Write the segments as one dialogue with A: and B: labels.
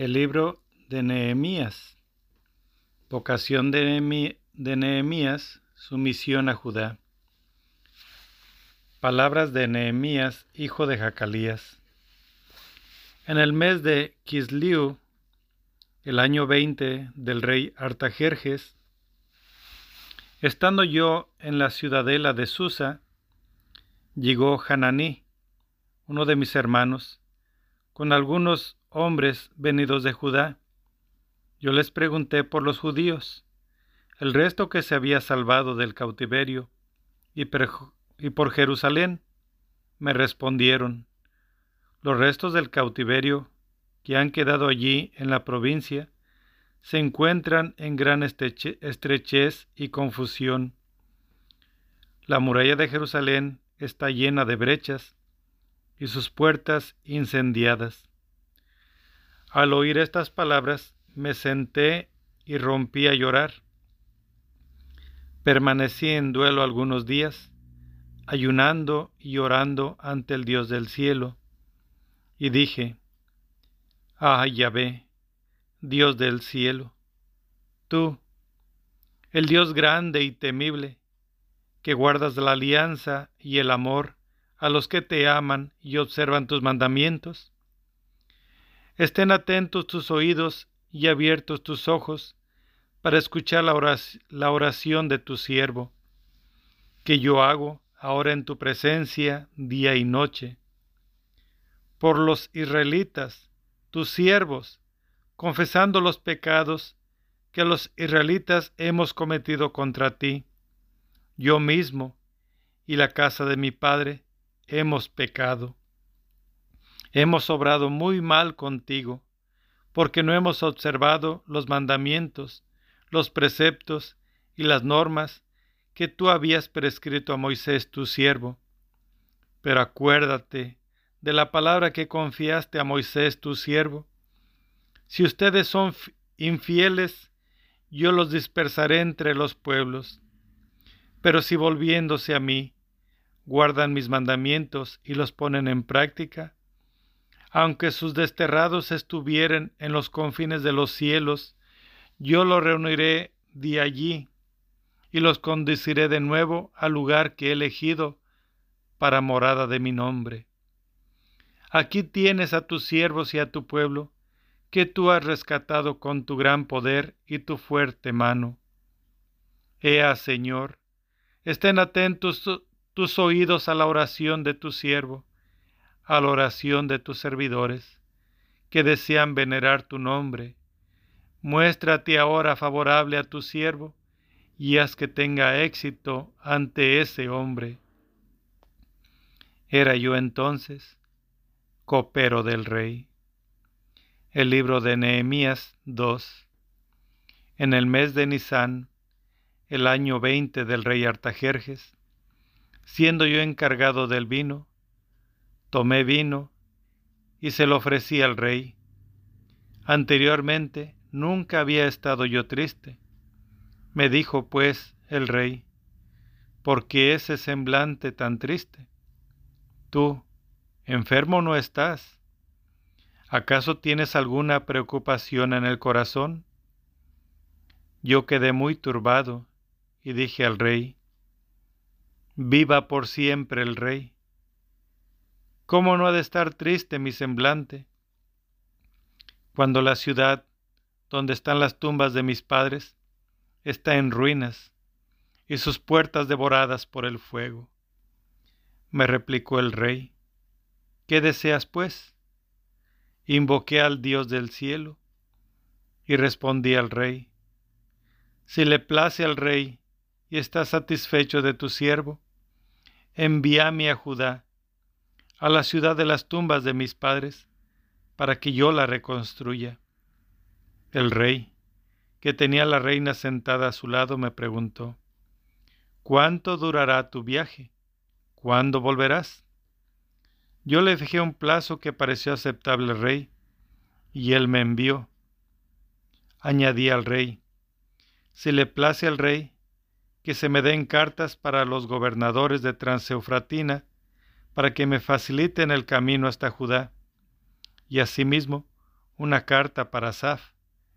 A: El libro de Nehemías. Vocación de, Nehemías, su misión a Judá. Palabras de Nehemías, hijo de Jacalías. En el mes de Kisliu, el año 20 del rey Artajerjes, estando yo en la ciudadela de Susa, llegó Hananí, uno de mis hermanos, con algunos hombres venidos de Judá. Yo les pregunté por los judíos, el resto que se había salvado del cautiverio, y, por Jerusalén. Me respondieron, los restos del cautiverio que han quedado allí en la provincia se encuentran en gran estrechez y confusión. La muralla de Jerusalén está llena de brechas y sus puertas incendiadas. Al oír estas palabras, me senté y rompí a llorar. Permanecí en duelo algunos días, ayunando y orando ante el Dios del cielo, y dije, Ah, Yahvé, Dios del cielo, tú, el Dios grande y temible, que guardas la alianza y el amor a los que te aman y observan tus mandamientos, Estén atentos tus oídos y abiertos tus ojos para escuchar la oración de tu siervo, que yo hago ahora en tu presencia día y noche. Por los israelitas, tus siervos, confesando los pecados que los israelitas hemos cometido contra ti, yo mismo y la casa de mi padre hemos pecado. Hemos obrado muy mal contigo, porque no hemos observado los mandamientos, los preceptos y las normas que tú habías prescrito a Moisés tu siervo. Pero acuérdate de la palabra que confiaste a Moisés tu siervo. Si ustedes son infieles, yo los dispersaré entre los pueblos. Pero si volviéndose a mí, guardan mis mandamientos y los ponen en práctica, aunque sus desterrados estuvieren en los confines de los cielos, yo los reuniré de allí y los conduciré de nuevo al lugar que he elegido para morada de mi nombre. Aquí tienes a tus siervos y a tu pueblo, que tú has rescatado con tu gran poder y tu fuerte mano. Ea, Señor, estén atentos tus oídos a la oración de tu siervo, a la oración de tus servidores, que desean venerar tu nombre. Muéstrate ahora favorable a tu siervo, y haz que tenga éxito ante ese hombre. Era yo entonces copero del rey. El libro de Nehemías 2. En el mes de Nisán, el año veinte del rey Artajerjes, siendo yo encargado del vino, Tomé vino y se lo ofrecí al rey. Anteriormente nunca había estado yo triste. Me dijo pues el rey, ¿por qué ese semblante tan triste? Tú, enfermo no estás. ¿Acaso tienes alguna preocupación en el corazón? Yo quedé muy turbado y dije al rey, Viva por siempre el rey. ¿Cómo no ha de estar triste mi semblante? Cuando la ciudad donde están las tumbas de mis padres está en ruinas y sus puertas devoradas por el fuego. Me replicó el rey, ¿qué deseas pues? Invoqué al Dios del cielo y respondí al rey, si le place al rey y está satisfecho de tu siervo, envíame a Judá a la ciudad de las tumbas de mis padres, para que yo la reconstruya. El rey, que tenía a la reina sentada a su lado, me preguntó, ¿Cuánto durará tu viaje? ¿Cuándo volverás? Yo le fijé un plazo que pareció aceptable al rey, y él me envió. Añadí al rey, si le place al rey, que se me den cartas para los gobernadores de Transeufratina para que me faciliten el camino hasta Judá, y asimismo una carta para Saf,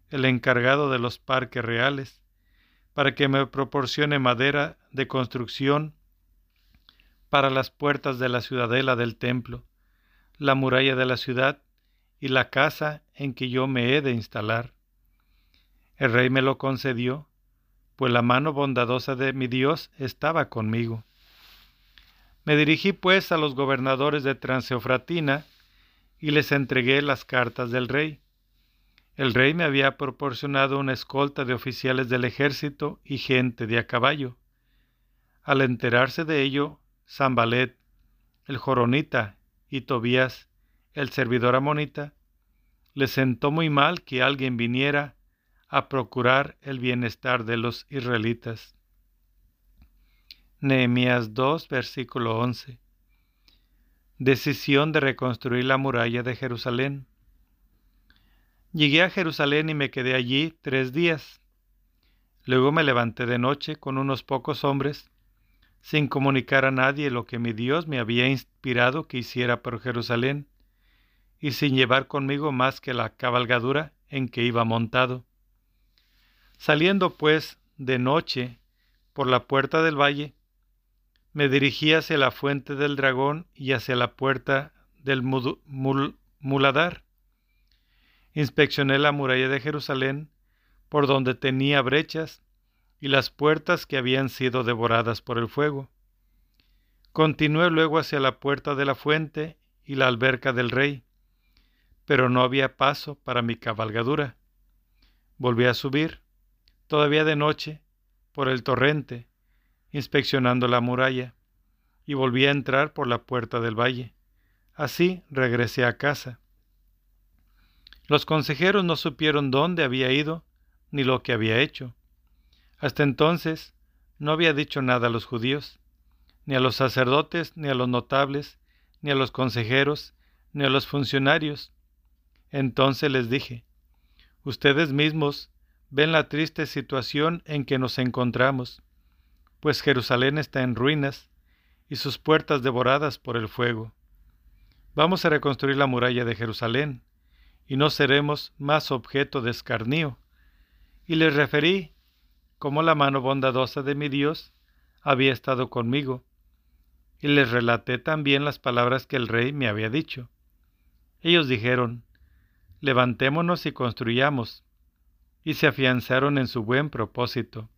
A: el encargado de los parques reales, para que me proporcione madera de construcción para las puertas de la ciudadela del templo, la muralla de la ciudad y la casa en que yo me he de instalar. El rey me lo concedió, pues la mano bondadosa de mi Dios estaba conmigo. Me dirigí pues a los gobernadores de Transeofratina y les entregué las cartas del rey. El rey me había proporcionado una escolta de oficiales del ejército y gente de a caballo. Al enterarse de ello, Zambalet, el joronita, y Tobías, el servidor amonita, le sentó muy mal que alguien viniera a procurar el bienestar de los israelitas. Nehemías 2, versículo 11. Decisión de reconstruir la muralla de Jerusalén. Llegué a Jerusalén y me quedé allí tres días. Luego me levanté de noche con unos pocos hombres, sin comunicar a nadie lo que mi Dios me había inspirado que hiciera por Jerusalén, y sin llevar conmigo más que la cabalgadura en que iba montado. Saliendo pues de noche por la puerta del valle, me dirigí hacia la fuente del dragón y hacia la puerta del muladar. Inspeccioné la muralla de Jerusalén, por donde tenía brechas, y las puertas que habían sido devoradas por el fuego. Continué luego hacia la puerta de la fuente y la alberca del rey, pero no había paso para mi cabalgadura. Volví a subir, todavía de noche, por el torrente, inspeccionando la muralla, y volví a entrar por la puerta del valle. Así regresé a casa. Los consejeros no supieron dónde había ido ni lo que había hecho. Hasta entonces no había dicho nada a los judíos, ni a los sacerdotes, ni a los notables, ni a los consejeros, ni a los funcionarios. Entonces les dije, Ustedes mismos ven la triste situación en que nos encontramos pues Jerusalén está en ruinas y sus puertas devoradas por el fuego. Vamos a reconstruir la muralla de Jerusalén, y no seremos más objeto de escarnio. Y les referí cómo la mano bondadosa de mi Dios había estado conmigo, y les relaté también las palabras que el rey me había dicho. Ellos dijeron, levantémonos y construyamos, y se afianzaron en su buen propósito.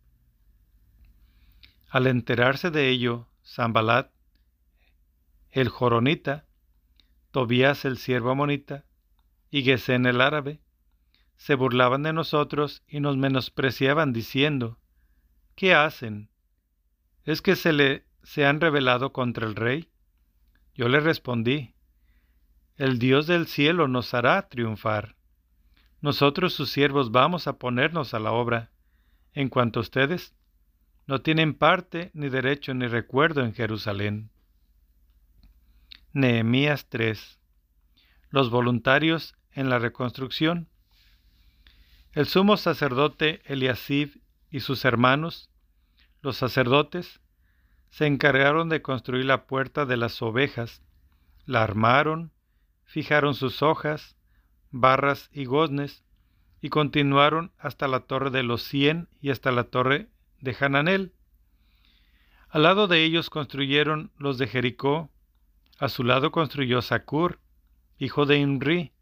A: Al enterarse de ello, Zambalat, el joronita, Tobías el siervo amonita y Gesén el árabe, se burlaban de nosotros y nos menospreciaban diciendo, ¿qué hacen? ¿Es que se le se han rebelado contra el rey? Yo le respondí, el Dios del cielo nos hará triunfar. Nosotros sus siervos vamos a ponernos a la obra. En cuanto a ustedes, no tienen parte, ni derecho, ni recuerdo en Jerusalén. Nehemías 3. Los voluntarios en la reconstrucción. El sumo sacerdote Eliasib y sus hermanos, los sacerdotes, se encargaron de construir la puerta de las ovejas, la armaron, fijaron sus hojas, barras y goznes, y continuaron hasta la torre de los cien y hasta la torre de Hananel. Al lado de ellos construyeron los de Jericó, a su lado construyó Sacur, hijo de Imri.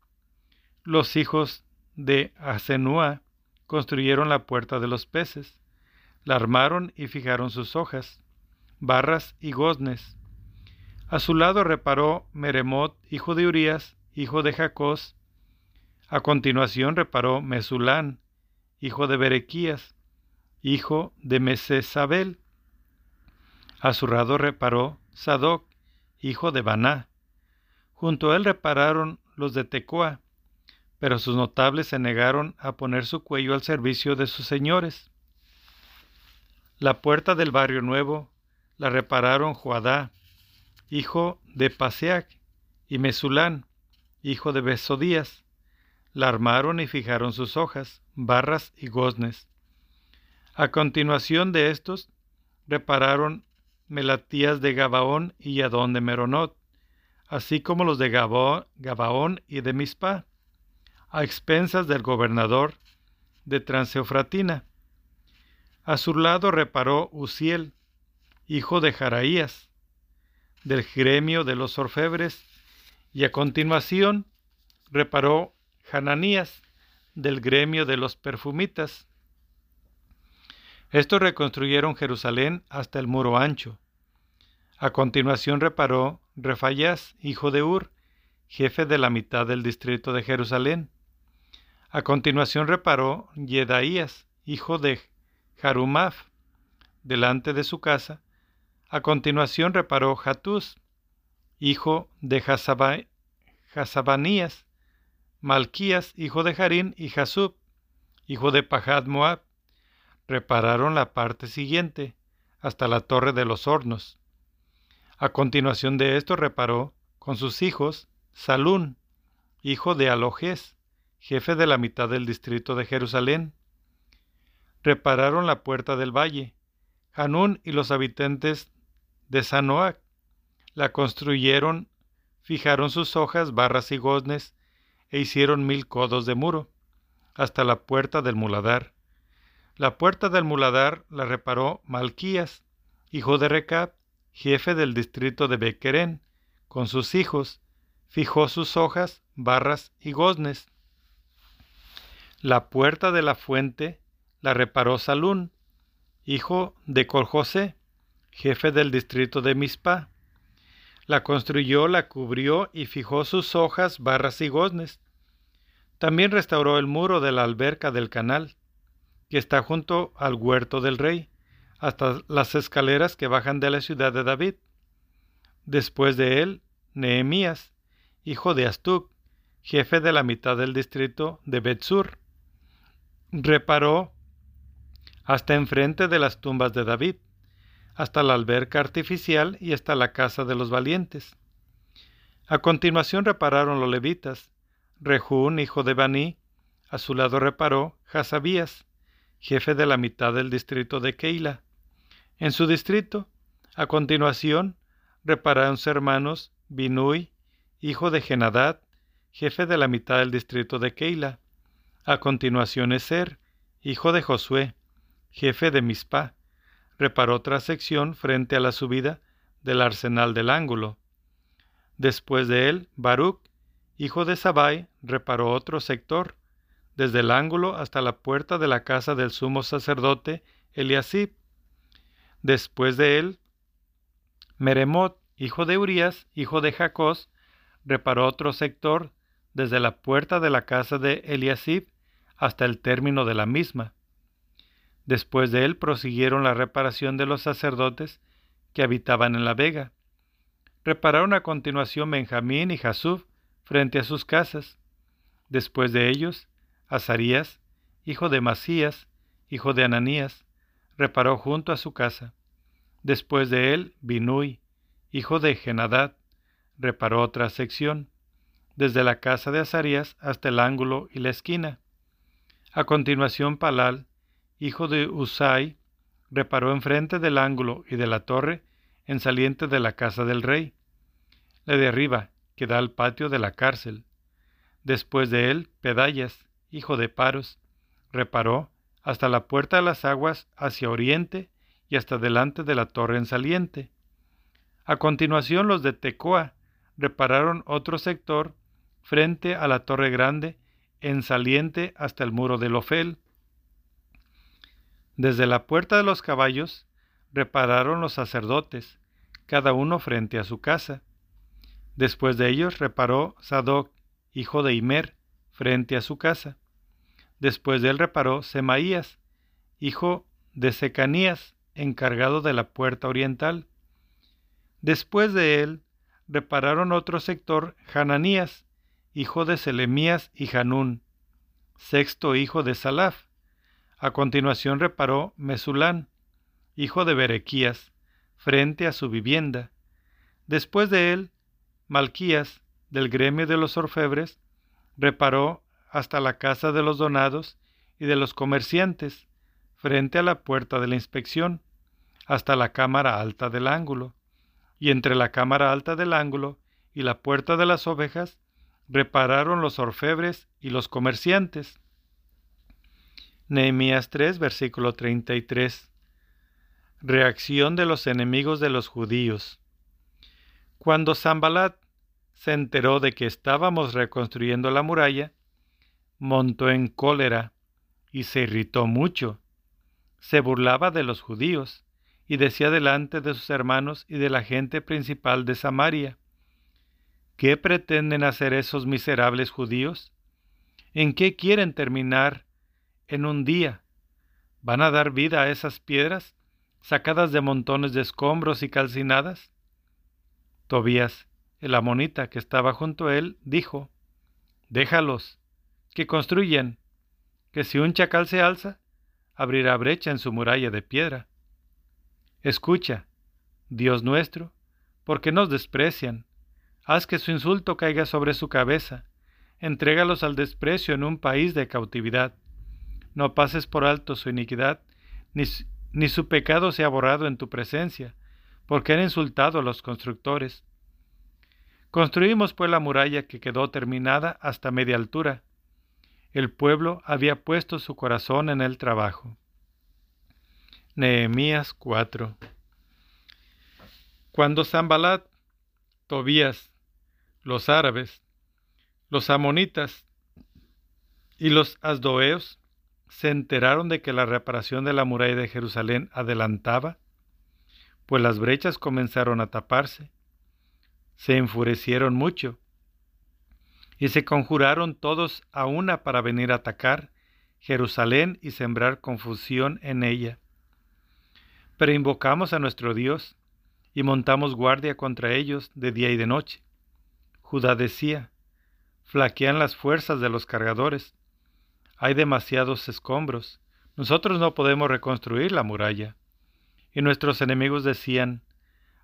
A: Los hijos de Asenúa construyeron la puerta de los peces, la armaron y fijaron sus hojas, barras y goznes. A su lado reparó Meremot, hijo de Urías, hijo de Jacós. A continuación reparó Mesulán, hijo de Berequías, hijo de Mesesabel. A su lado reparó Sadoc, hijo de Baná. Junto a él repararon los de Tecoa, pero sus notables se negaron a poner su cuello al servicio de sus señores. La puerta del barrio nuevo la repararon Joadá, hijo de Paseac, y Mesulán, hijo de Besodías. La armaron y fijaron sus hojas, barras y goznes. A continuación de estos, repararon Melatías de Gabaón y Adón de Meronot, así como los de Gabaón y de Mispa. a expensas del gobernador de Transeufratina. A su lado reparó Uziel, hijo de Jaraías, del gremio de los orfebres, y a continuación reparó Hananías, del gremio de los perfumitas. Estos reconstruyeron Jerusalén hasta el muro ancho. A continuación reparó Refayás, hijo de Ur, jefe de la mitad del distrito de Jerusalén. A continuación reparó Yedaías, hijo de Jarumaf, delante de su casa. A continuación reparó Hatús, hijo de Hasabanías, Malquías, hijo de Jarín, y Jasub, hijo de Pahad Moab. Repararon la parte siguiente, hasta la torre de los hornos. A continuación de esto reparó, con sus hijos, Salún, hijo de Alojes, jefe de la mitad del distrito de Jerusalén. Repararon la puerta del valle. Hanún y los habitantes de Sanoac la construyeron, fijaron sus hojas, barras y goznes, e hicieron mil codos de muro, hasta la puerta del muladar. La puerta del muladar la reparó Malquías, hijo de Recab, jefe del distrito de Bequerén, con sus hijos, fijó sus hojas, barras y goznes. La puerta de la fuente la reparó Salún, hijo de Coljosé, jefe del distrito de Mispa. La construyó, la cubrió y fijó sus hojas, barras y goznes. También restauró el muro de la alberca del canal, que está junto al huerto del rey, hasta las escaleras que bajan de la ciudad de David. Después de él, Nehemías, hijo de Astuc, jefe de la mitad del distrito de Betzur reparó hasta enfrente de las tumbas de David, hasta la alberca artificial y hasta la casa de los valientes. A continuación repararon los levitas. Rehún, hijo de Baní, a su lado reparó Hasabías, jefe de la mitad del distrito de Keila. En su distrito, a continuación, repararon sus hermanos Binui, hijo de Genadad, jefe de la mitad del distrito de Keila. A continuación Eser, hijo de Josué, jefe de Mispa, reparó otra sección frente a la subida del arsenal del ángulo. Después de él, Baruch, hijo de Sabai, reparó otro sector, desde el ángulo hasta la puerta de la casa del sumo sacerdote Eliasib. Después de él, Meremot, hijo de Urías, hijo de Jacós, reparó otro sector desde la puerta de la casa de Eliasib hasta el término de la misma. Después de él prosiguieron la reparación de los sacerdotes que habitaban en la vega. Repararon a continuación Benjamín y Jasub frente a sus casas. Después de ellos, Azarías, hijo de Masías, hijo de Ananías, reparó junto a su casa. Después de él, Binui, hijo de Genadad, reparó otra sección, desde la casa de Azarías hasta el ángulo y la esquina. A continuación Palal, hijo de Usai, reparó enfrente del ángulo y de la torre en saliente de la casa del rey, la de arriba, que da al patio de la cárcel. Después de él, Pedayas, hijo de Paros, reparó hasta la puerta de las aguas hacia oriente y hasta delante de la torre en saliente. A continuación los de Tecoa repararon otro sector frente a la torre grande en saliente hasta el muro del Ofel. Desde la puerta de los caballos repararon los sacerdotes, cada uno frente a su casa. Después de ellos reparó Sadoc, hijo de Imer, frente a su casa. Después de él reparó Semaías, hijo de Secanías, encargado de la puerta oriental. Después de él repararon otro sector Hananías, hijo de Selemías y Hanún, sexto hijo de Salaf. A continuación reparó Mesulán, hijo de Berequías, frente a su vivienda. Después de él, Malquías, del gremio de los orfebres, reparó hasta la casa de los donados y de los comerciantes, frente a la puerta de la inspección, hasta la cámara alta del ángulo, y entre la cámara alta del ángulo y la puerta de las ovejas repararon los orfebres y los comerciantes. Nehemías 3, versículo 33. Reacción de los enemigos de los judíos. Cuando Zambalat se enteró de que estábamos reconstruyendo la muralla, montó en cólera y se irritó mucho. Se burlaba de los judíos y decía delante de sus hermanos y de la gente principal de Samaria, ¿qué pretenden hacer esos miserables judíos? ¿En qué quieren terminar en un día? ¿Van a dar vida a esas piedras sacadas de montones de escombros y calcinadas? Tobías, el amonita que estaba junto a él, dijo, Déjalos, que construyen, que si un chacal se alza, abrirá brecha en su muralla de piedra. Escucha, Dios nuestro, porque nos desprecian. Haz que su insulto caiga sobre su cabeza. Entrégalos al desprecio en un país de cautividad. No pases por alto su iniquidad, ni, ni su pecado sea borrado en tu presencia, porque han insultado a los constructores. Construimos pues la muralla que quedó terminada hasta media altura. El pueblo había puesto su corazón en el trabajo. Nehemías 4. Cuando Zambalat, Tobías, los árabes, los amonitas y los asdoeos se enteraron de que la reparación de la muralla de Jerusalén adelantaba, pues las brechas comenzaron a taparse, se enfurecieron mucho y se conjuraron todos a una para venir a atacar Jerusalén y sembrar confusión en ella. Pero invocamos a nuestro Dios y montamos guardia contra ellos de día y de noche. Judá decía, flaquean las fuerzas de los cargadores, hay demasiados escombros, nosotros no podemos reconstruir la muralla. Y nuestros enemigos decían,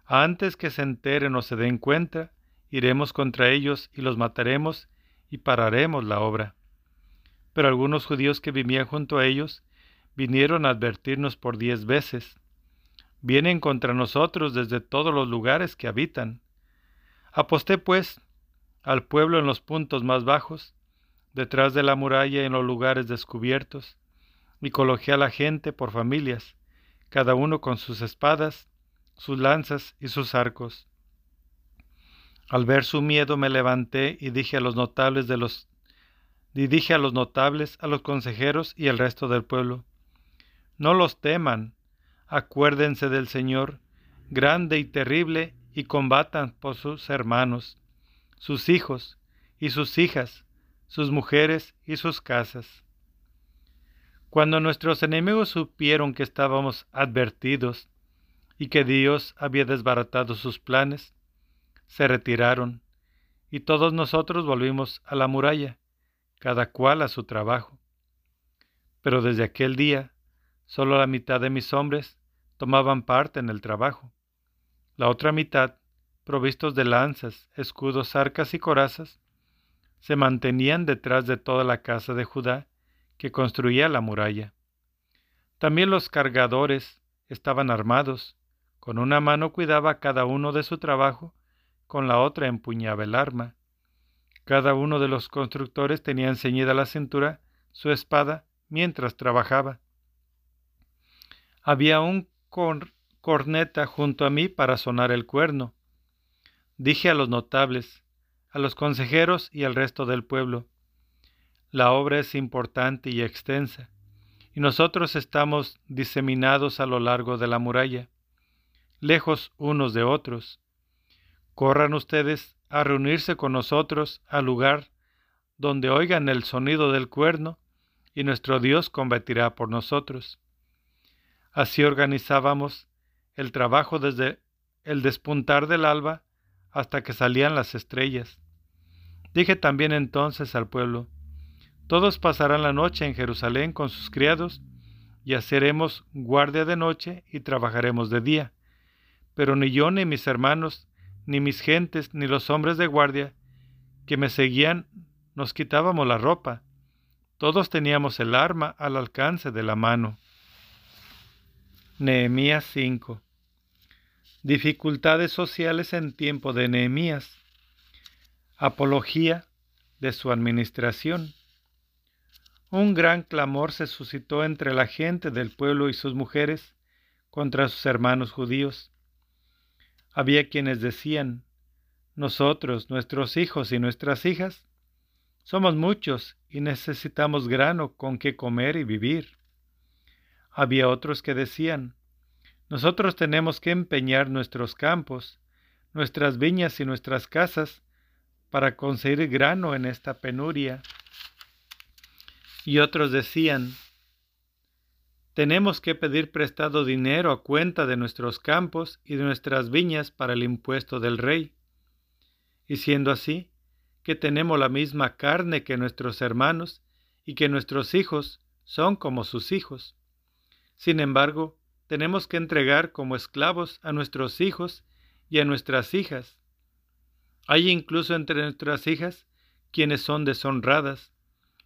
A: antes que se enteren o se den cuenta, iremos contra ellos y los mataremos y pararemos la obra. Pero algunos judíos que vivían junto a ellos vinieron a advertirnos por diez veces, vienen contra nosotros desde todos los lugares que habitan. Aposté, pues, al pueblo en los puntos más bajos, detrás de la muralla y en los lugares descubiertos, y coloqué a la gente por familias, cada uno con sus espadas, sus lanzas y sus arcos. Al ver su miedo me levanté y dije a los notables de los dije a los notables, a los consejeros y al resto del pueblo, no los teman, Acuérdense del Señor, grande y terrible, y combatan por sus hermanos, sus hijos y sus hijas, sus mujeres y sus casas. Cuando nuestros enemigos supieron que estábamos advertidos y que Dios había desbaratado sus planes, se retiraron, y todos nosotros volvimos a la muralla, cada cual a su trabajo. Pero desde aquel día, solo la mitad de mis hombres tomaban parte en el trabajo. La otra mitad, provistos de lanzas, escudos, arcas y corazas, se mantenían detrás de toda la casa de Judá que construía la muralla. También los cargadores estaban armados, con una mano cuidaba cada uno de su trabajo, con la otra empuñaba el arma. Cada uno de los constructores tenía enceñida la cintura su espada mientras trabajaba. Había un corneta junto a mí para sonar el cuerno. Dije a los notables, a los consejeros y al resto del pueblo, la obra es importante y extensa, y nosotros estamos diseminados a lo largo de la muralla, lejos unos de otros. Corran ustedes a reunirse con nosotros al lugar donde oigan el sonido del cuerno, y nuestro Dios combatirá por nosotros. Así organizábamos el trabajo desde el despuntar del alba hasta que salían las estrellas. Dije también entonces al pueblo, todos pasarán la noche en Jerusalén con sus criados, y haceremos guardia de noche y trabajaremos de día. Pero ni yo ni mis hermanos, ni mis gentes, ni los hombres de guardia que me seguían nos quitábamos la ropa. Todos teníamos el arma al alcance de la mano. Nehemías 5. Dificultades sociales en tiempo de Nehemías. Apología de su administración. Un gran clamor se suscitó entre la gente del pueblo y sus mujeres contra sus hermanos judíos. Había quienes decían, nosotros, nuestros hijos y nuestras hijas, somos muchos y necesitamos grano con que comer y vivir. Había otros que decían, nosotros tenemos que empeñar nuestros campos, nuestras viñas y nuestras casas para conseguir grano en esta penuria. Y otros decían, tenemos que pedir prestado dinero a cuenta de nuestros campos y de nuestras viñas para el impuesto del rey. Y siendo así, que tenemos la misma carne que nuestros hermanos y que nuestros hijos son como sus hijos. Sin embargo, tenemos que entregar como esclavos a nuestros hijos y a nuestras hijas. Hay incluso entre nuestras hijas quienes son deshonradas,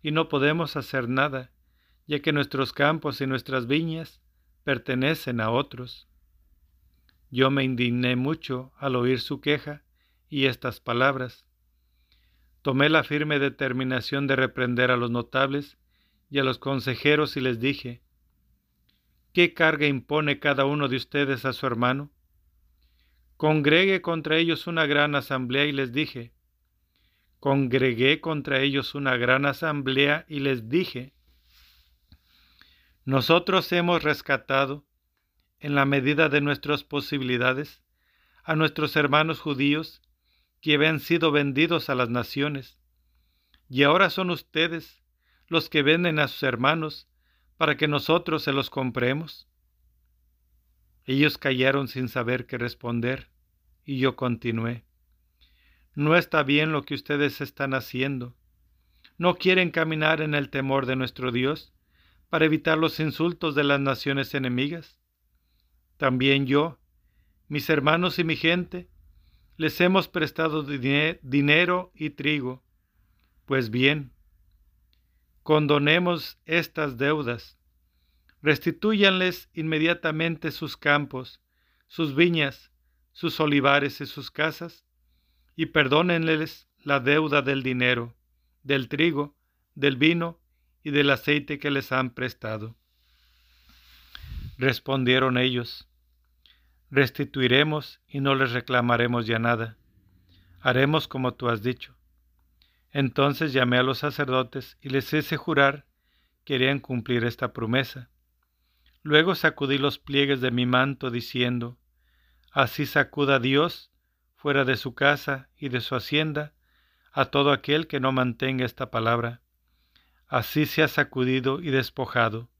A: y no podemos hacer nada, ya que nuestros campos y nuestras viñas pertenecen a otros. Yo me indigné mucho al oír su queja y estas palabras. Tomé la firme determinación de reprender a los notables y a los consejeros y les dije, ¿Qué carga impone cada uno de ustedes a su hermano? Congregué contra ellos una gran asamblea y les dije, congregué contra ellos una gran asamblea y les dije, nosotros hemos rescatado, en la medida de nuestras posibilidades, a nuestros hermanos judíos que habían sido vendidos a las naciones, y ahora son ustedes los que venden a sus hermanos para que nosotros se los compremos? Ellos callaron sin saber qué responder, y yo continué. No está bien lo que ustedes están haciendo. ¿No quieren caminar en el temor de nuestro Dios para evitar los insultos de las naciones enemigas? También yo, mis hermanos y mi gente, les hemos prestado dinero y trigo. Pues bien, condonemos estas deudas, restitúyanles inmediatamente sus campos, sus viñas, sus olivares y sus casas, y perdónenles la deuda del dinero, del trigo, del vino y del aceite que les han prestado. Respondieron ellos, restituiremos y no les reclamaremos ya nada. Haremos como tú has dicho. Entonces llamé a los sacerdotes y les hice jurar que querían cumplir esta promesa. Luego sacudí los pliegues de mi manto, diciendo, Así sacuda Dios fuera de su casa y de su hacienda a todo aquel que no mantenga esta palabra. Así se ha sacudido y despojado.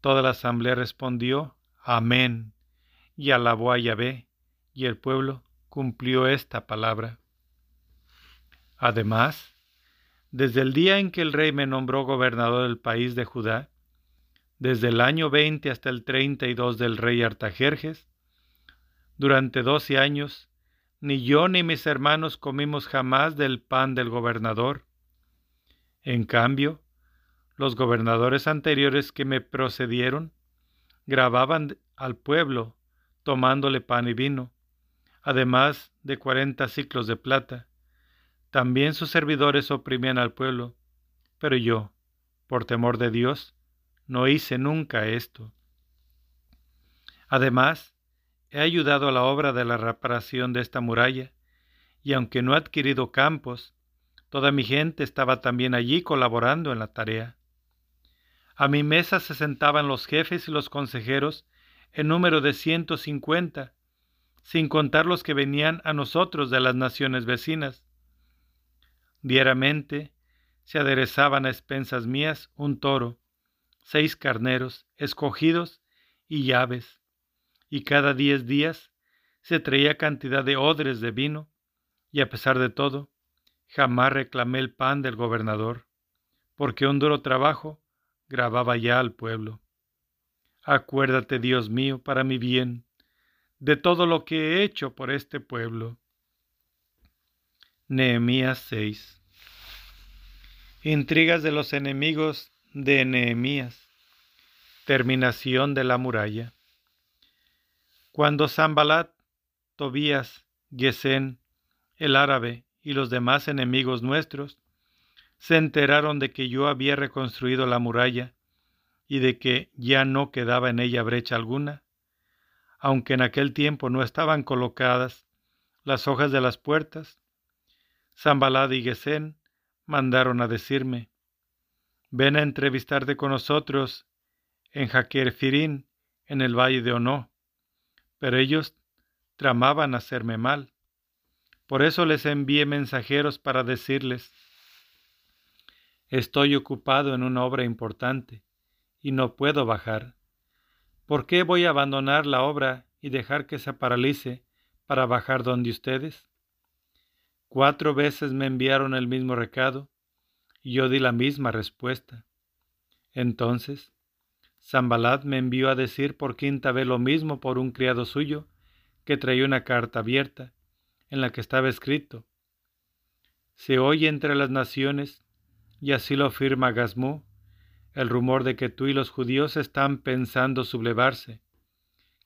A: Toda la asamblea respondió, Amén, y alabó a Yahvé, y el pueblo cumplió esta palabra. Además, desde el día en que el rey me nombró gobernador del país de Judá, desde el año 20 hasta el 32 del rey Artajerjes, durante doce años, ni yo ni mis hermanos comimos jamás del pan del gobernador. En cambio, los gobernadores anteriores que me procedieron grababan al pueblo tomándole pan y vino, además de cuarenta ciclos de plata, también sus servidores oprimían al pueblo, pero yo, por temor de Dios, no hice nunca esto. Además, he ayudado a la obra de la reparación de esta muralla, y aunque no he adquirido campos, toda mi gente estaba también allí colaborando en la tarea. A mi mesa se sentaban los jefes y los consejeros en número de ciento cincuenta, sin contar los que venían a nosotros de las naciones vecinas. Diariamente se aderezaban a expensas mías un toro, seis carneros, escogidos y llaves, y cada diez días se traía cantidad de odres de vino, y a pesar de todo, jamás reclamé el pan del gobernador, porque un duro trabajo grababa ya al pueblo. Acuérdate, Dios mío, para mi bien, de todo lo que he hecho por este pueblo. Nehemías 6 Intrigas de los enemigos de Nehemías Terminación de la muralla Cuando Zambalat, Tobías, Gesén, el árabe y los demás enemigos nuestros se enteraron de que yo había reconstruido la muralla y de que ya no quedaba en ella brecha alguna, aunque en aquel tiempo no estaban colocadas las hojas de las puertas, Zambalad y Gesén mandaron a decirme, ven a entrevistarte con nosotros en Jaquer Firín, en el valle de Ono. Pero ellos tramaban hacerme mal. Por eso les envié mensajeros para decirles, estoy ocupado en una obra importante y no puedo bajar. ¿Por qué voy a abandonar la obra y dejar que se paralice para bajar donde ustedes? Cuatro veces me enviaron el mismo recado y yo di la misma respuesta. Entonces, Zambalat me envió a decir por quinta vez lo mismo por un criado suyo que traía una carta abierta en la que estaba escrito Se oye entre las naciones, y así lo afirma Gazmú, el rumor de que tú y los judíos están pensando sublevarse,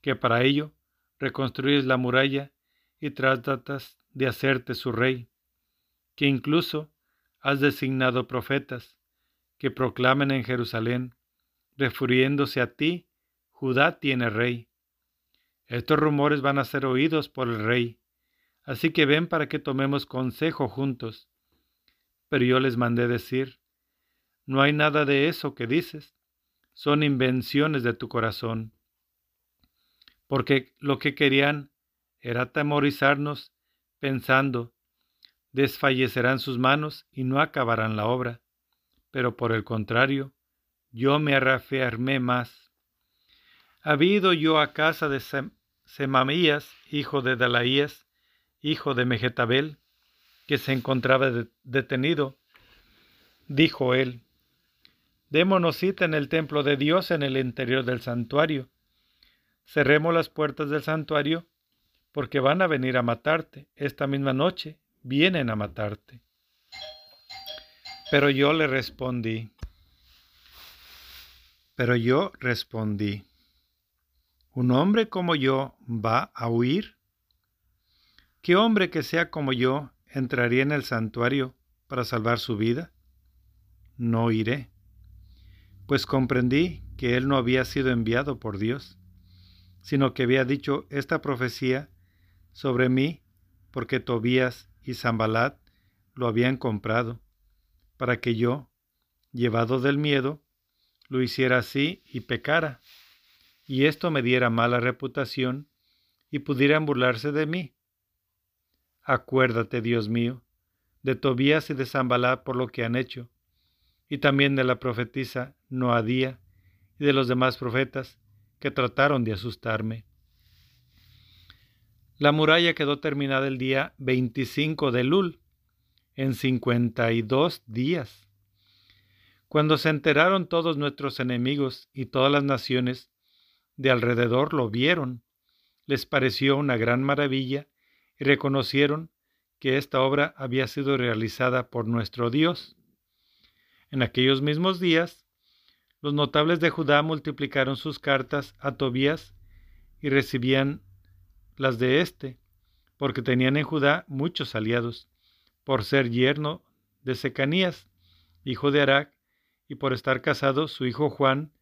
A: que para ello reconstruyes la muralla y tratas de hacerte su rey, que incluso has designado profetas que proclamen en Jerusalén, refiriéndose a ti, Judá tiene rey. Estos rumores van a ser oídos por el rey, así que ven para que tomemos consejo juntos. Pero yo les mandé decir, no hay nada de eso que dices, son invenciones de tu corazón. Porque lo que querían era atemorizarnos pensando, desfallecerán sus manos y no acabarán la obra. Pero por el contrario, yo me reafirmé más. Habido yo a casa de Semamías, hijo de Dalaías, hijo de Mejetabel, que se encontraba detenido, dijo él, Démonos cita en el templo de Dios en el interior del santuario. Cerremos las puertas del santuario porque van a venir a matarte. Esta misma noche vienen a matarte. Pero yo le respondí, pero yo respondí, ¿un hombre como yo va a huir? ¿Qué hombre que sea como yo entraría en el santuario para salvar su vida? No iré, pues comprendí que él no había sido enviado por Dios, sino que había dicho esta profecía sobre mí porque Tobías y Zambalat lo habían comprado, para que yo, llevado del miedo, lo hiciera así y pecara, y esto me diera mala reputación y pudieran burlarse de mí. Acuérdate, Dios mío, de Tobías y de Zambalat por lo que han hecho, y también de la profetisa Noadía y de los demás profetas que trataron de asustarme. La muralla quedó terminada el día 25 de Lul, en 52 días. Cuando se enteraron todos nuestros enemigos y todas las naciones de alrededor lo vieron, les pareció una gran maravilla y reconocieron que esta obra había sido realizada por nuestro Dios. En aquellos mismos días, los notables de Judá multiplicaron sus cartas a Tobías y recibían las de éste, porque tenían en Judá muchos aliados, por ser yerno de Secanías, hijo de Arac, y por estar casado su hijo Juan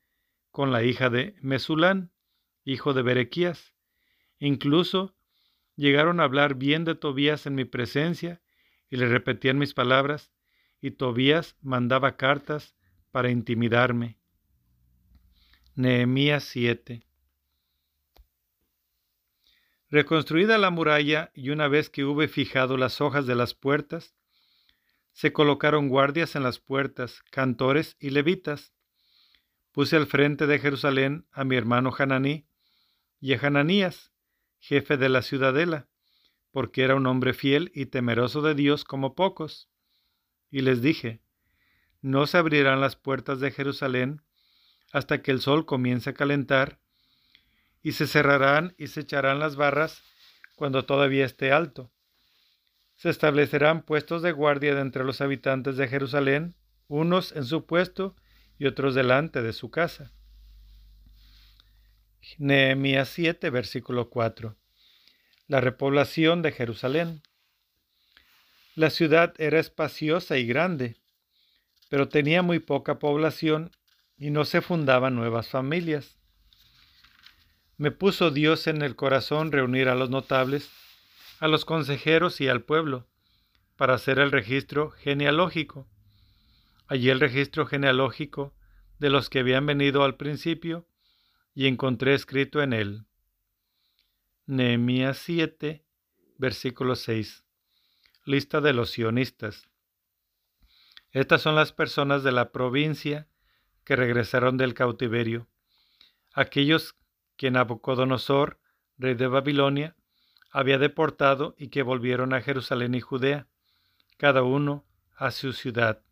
A: con la hija de Mesulán, hijo de Berequías. Incluso llegaron a hablar bien de Tobías en mi presencia y le repetían mis palabras, y Tobías mandaba cartas para intimidarme. Nehemías 7 Reconstruida la muralla y una vez que hube fijado las hojas de las puertas, se colocaron guardias en las puertas, cantores y levitas. Puse al frente de Jerusalén a mi hermano Hananí y a Hananías, jefe de la ciudadela, porque era un hombre fiel y temeroso de Dios como pocos. Y les dije, no se abrirán las puertas de Jerusalén hasta que el sol comience a calentar y se cerrarán y se echarán las barras cuando todavía esté alto. Se establecerán puestos de guardia de entre los habitantes de Jerusalén, unos en su puesto y otros delante de su casa. Nehemías 7, versículo 4. La repoblación de Jerusalén. La ciudad era espaciosa y grande, pero tenía muy poca población y no se fundaban nuevas familias. Me puso Dios en el corazón reunir a los notables, a los consejeros y al pueblo, para hacer el registro genealógico. Allí el registro genealógico de los que habían venido al principio, y encontré escrito en él. Nehemías 7, versículo 6. Lista de los sionistas. Estas son las personas de la provincia que regresaron del cautiverio, aquellos que Nabucodonosor, rey de Babilonia, había deportado y que volvieron a Jerusalén y Judea, cada uno a su ciudad.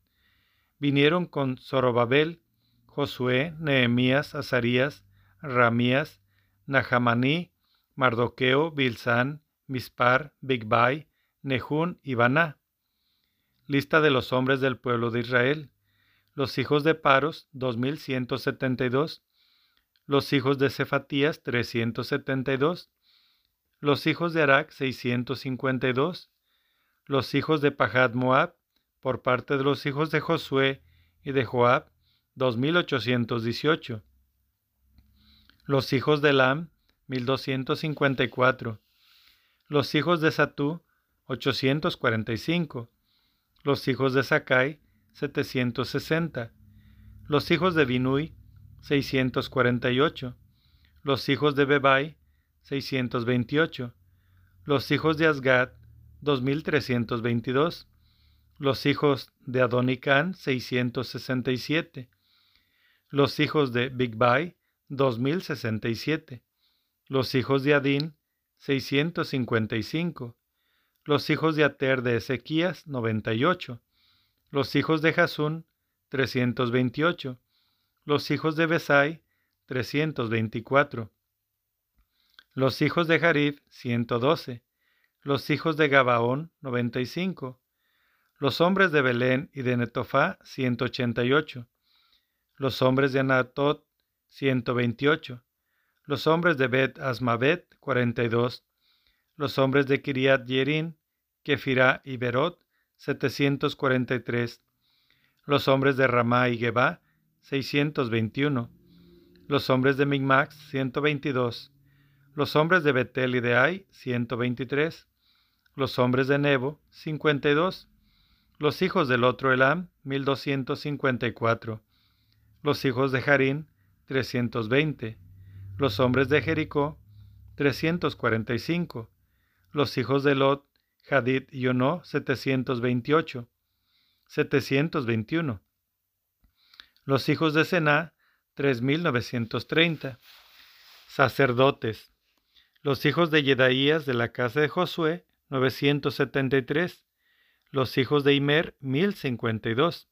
A: Vinieron con Zorobabel, Josué, Nehemías, Azarías, Ramías, Nahamaní, Mardoqueo, Bilsán, Mispar, Bigbai, Nehún y Baná. Lista de los hombres del pueblo de Israel. Los hijos de Paros, 2172. Los hijos de Cefatías, 372. Los hijos de Arak, 652. Los hijos de Pahad Moab, por parte de los hijos de Josué y de Joab, 2818. Los hijos de Lam, 1254. Los hijos de Satú, 845 los hijos de Sakai, 760, los hijos de Binui, 648, los hijos de Bebai, 628, los hijos de Asgad, 2322, los hijos de Adonicán, 667, los hijos de Bigbai, 2067, los hijos de Adín, 655, los hijos de Ater de Ezequías, 98. Los hijos de Jasún, 328. Los hijos de Besai, 324. Los hijos de Jarib, 112. Los hijos de Gabaón, 95. Los hombres de Belén y de Netofá, 188. Los hombres de Anatot, 128. Los hombres de Bet Asmavet, 42 los hombres de Kiriat Yerin, Kefirá y Berot, 743, los hombres de Ramá y Geba, 621, los hombres de Migmax, 122, los hombres de Betel y de Ai, 123, los hombres de Nebo, 52, los hijos del otro Elam, 1254, los hijos de Harín, 320, los hombres de Jericó, 345, los hijos de Lot, Hadid y Ono, 728. 721. Los hijos de Sená, 3930. Sacerdotes. Los hijos de Yedaías de la casa de Josué, 973. Los hijos de Imer, 1052.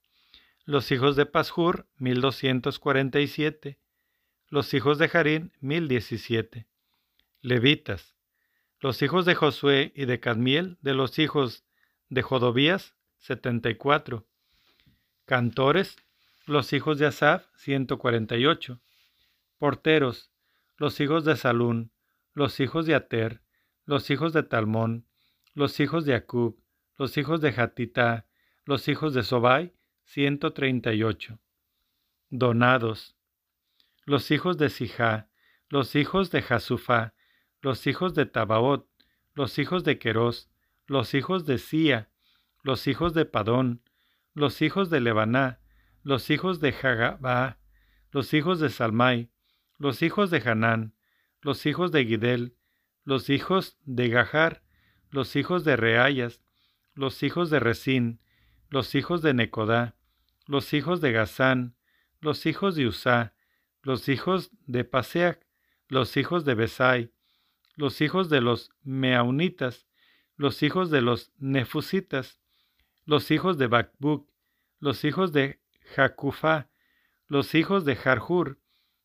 A: Los hijos de Pashur, 1247. Los hijos de Harín, 1017. Levitas los hijos de Josué y de Cadmiel, de los hijos de Jodobías, setenta y cuatro. Cantores, los hijos de Asaf, ciento cuarenta y ocho. Porteros, los hijos de Salún, los hijos de Ater, los hijos de Talmón, los hijos de Acub, los hijos de Hatita, los hijos de Sobai, ciento treinta y ocho. Donados, los hijos de Sijá, los hijos de Jasufá, los hijos de Tabaot, los hijos de Querós, los hijos de Sia, los hijos de Padón, los hijos de Lebaná, los hijos de Hagabá, los hijos de Salmai, los hijos de Hanán, los hijos de Gidel, los hijos de Gahar, los hijos de Reayas, los hijos de Resín, los hijos de Necodá, los hijos de Gazán, los hijos de Usá, los hijos de Paseac, los hijos de Besai, los hijos de los Meaunitas, los hijos de los Nefusitas, los hijos de Bakbuk, los hijos de Jacufá, los hijos de Jarjur,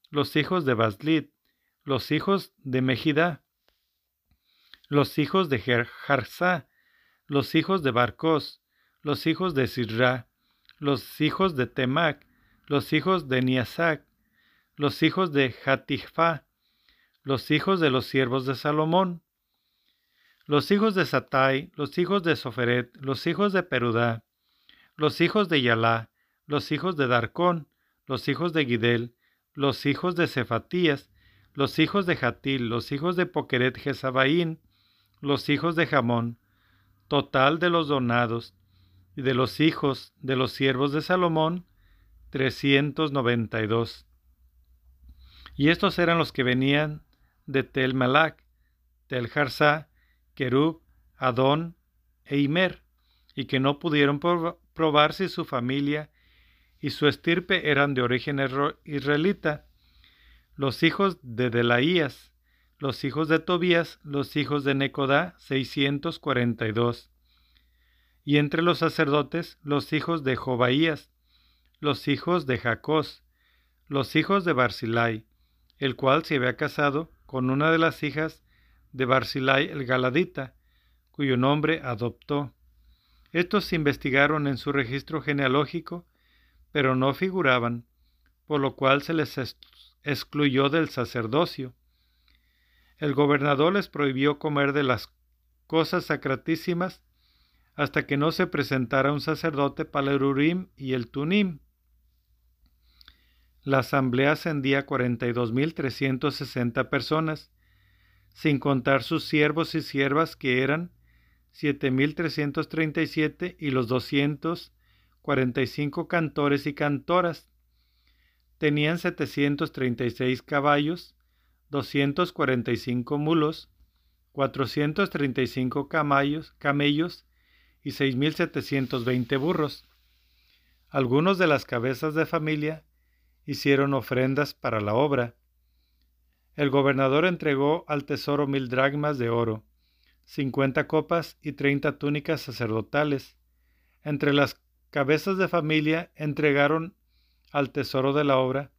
A: los hijos de Baslit, los hijos de Mejidá, los hijos de Jerjarsá, los hijos de Barcos, los hijos de Sirra, los hijos de Temac, los hijos de Niasac, los hijos de Hatifá, los hijos de los siervos de Salomón, los hijos de Satai, los hijos de Soferet, los hijos de Perudá, los hijos de Yalá, los hijos de Darcón, los hijos de Gidel, los hijos de Cefatías, los hijos de Jatil, los hijos de Poqueret Jezabaín, los hijos de Jamón, total de los donados, y de los hijos de los siervos de Salomón, trescientos noventa y estos eran los que venían de Tel Malac, Tel Jarsá, Kerub, Adón e Imer, y que no pudieron probar si su familia y su estirpe eran de origen israelita, los hijos de Delaías, los hijos de Tobías, los hijos de Necodá, 642. Y entre los sacerdotes, los hijos de Jobaías, los hijos de Jacós, los hijos de Barzilai, el cual se había casado con una de las hijas de Barzilai el Galadita, cuyo nombre adoptó. Estos se investigaron en su registro genealógico pero no figuraban, por lo cual se les excluyó del sacerdocio. El gobernador les prohibió comer de las cosas sacratísimas hasta que no se presentara un sacerdote para el Urim y el Tunim. La asamblea ascendía a 42.360 personas, sin contar sus siervos y siervas que eran 7.337 y los 200 45 cantores y cantoras. Tenían 736 caballos, 245 mulos, 435 camellos, camellos y 6.720 burros. Algunos de las cabezas de familia hicieron ofrendas para la obra. El gobernador entregó al tesoro mil dragmas de oro, cincuenta copas y treinta túnicas sacerdotales, entre las cabezas de familia entregaron al tesoro de la obra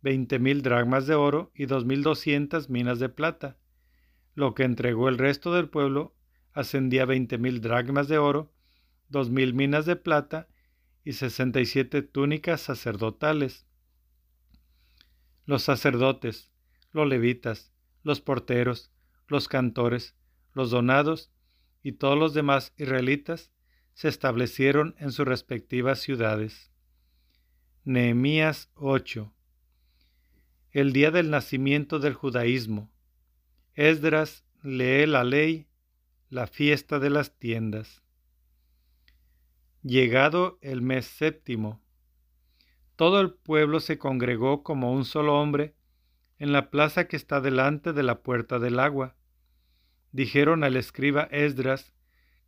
A: veinte mil dragmas de oro y dos mil doscientas minas de plata. Lo que entregó el resto del pueblo ascendía a veinte mil dragmas de oro, dos mil minas de plata y sesenta y siete túnicas sacerdotales. Los sacerdotes, los levitas, los porteros, los cantores, los donados y todos los demás israelitas se establecieron en sus respectivas ciudades. Nehemías 8. El día del nacimiento del judaísmo. Esdras lee la ley, la fiesta de las tiendas. Llegado el mes séptimo, todo el pueblo se congregó como un solo hombre en la plaza que está delante de la puerta del agua. Dijeron al escriba Esdras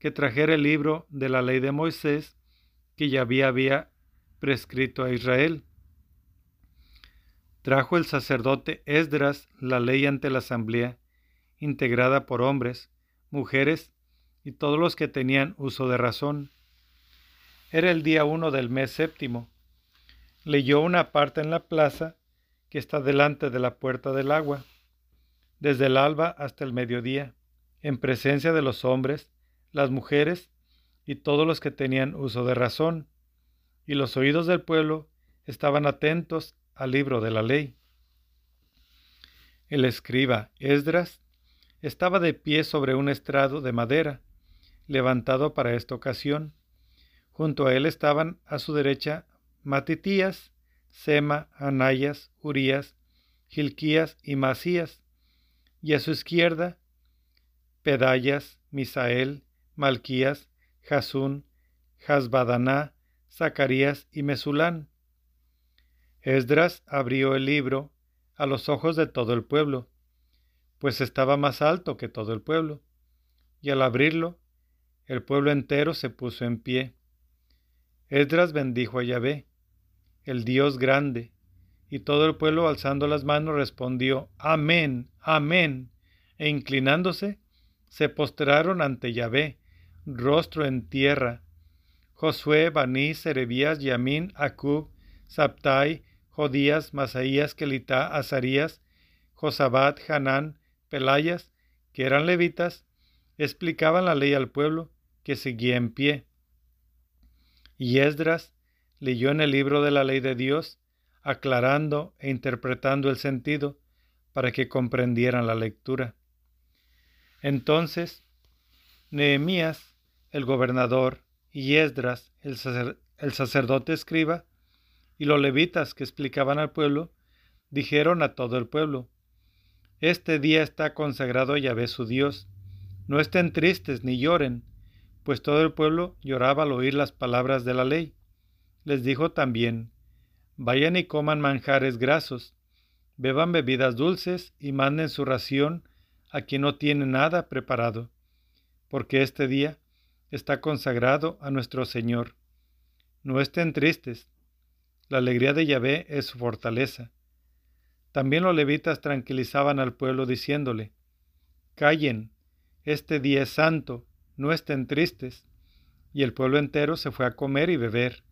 A: que trajera el libro de la ley de Moisés que ya había, prescrito a Israel. Trajo el sacerdote Esdras la ley ante la asamblea, integrada por hombres, mujeres y todos los que tenían uso de razón. Era el día uno del mes séptimo. Leyó una parte en la plaza que está delante de la puerta del agua, desde el alba hasta el mediodía, en presencia de los hombres, las mujeres y todos los que tenían uso de razón, y los oídos del pueblo estaban atentos al libro de la ley. El escriba Esdras estaba de pie sobre un estrado de madera, levantado para esta ocasión. Junto a él estaban a su derecha Matitías, Sema, Anayas, Urías, Gilquías y Masías, y a su izquierda Pedayas, Misael, Malquías, Jasún, Hasbadaná, Zacarías y Mesulán. Esdras abrió el libro a los ojos de todo el pueblo, pues estaba más alto que todo el pueblo, y al abrirlo, el pueblo entero se puso en pie. Esdras bendijo a Yahvé, el Dios grande, y todo el pueblo alzando las manos respondió, Amén, Amén, e inclinándose, se postraron ante Yahvé, rostro en tierra. Josué, Baní, Serebías, Yamín, Acub, Sabtai, Jodías, Masaías, Kelitá, Azarías, Josabat, Hanán, Pelayas, que eran levitas, explicaban la ley al pueblo, que seguía en pie. Y Esdras leyó en el libro de la ley de Dios, aclarando e interpretando el sentido, para que comprendieran la lectura. Entonces, Nehemías el gobernador, y Esdras, el, el sacerdote escriba, y los levitas que explicaban al pueblo, dijeron a todo el pueblo, Este día está consagrado a Yahvé su Dios, no estén tristes ni lloren, pues todo el pueblo lloraba al oír las palabras de la ley. Les dijo también, Vayan y coman manjares grasos, beban bebidas dulces y manden su ración a quien no tiene nada preparado, porque este día está consagrado a nuestro Señor. No estén tristes, la alegría de Yahvé es su fortaleza. También los levitas tranquilizaban al pueblo diciéndole, Callen, este día es santo, no estén tristes. Y el pueblo entero se fue a comer y beber,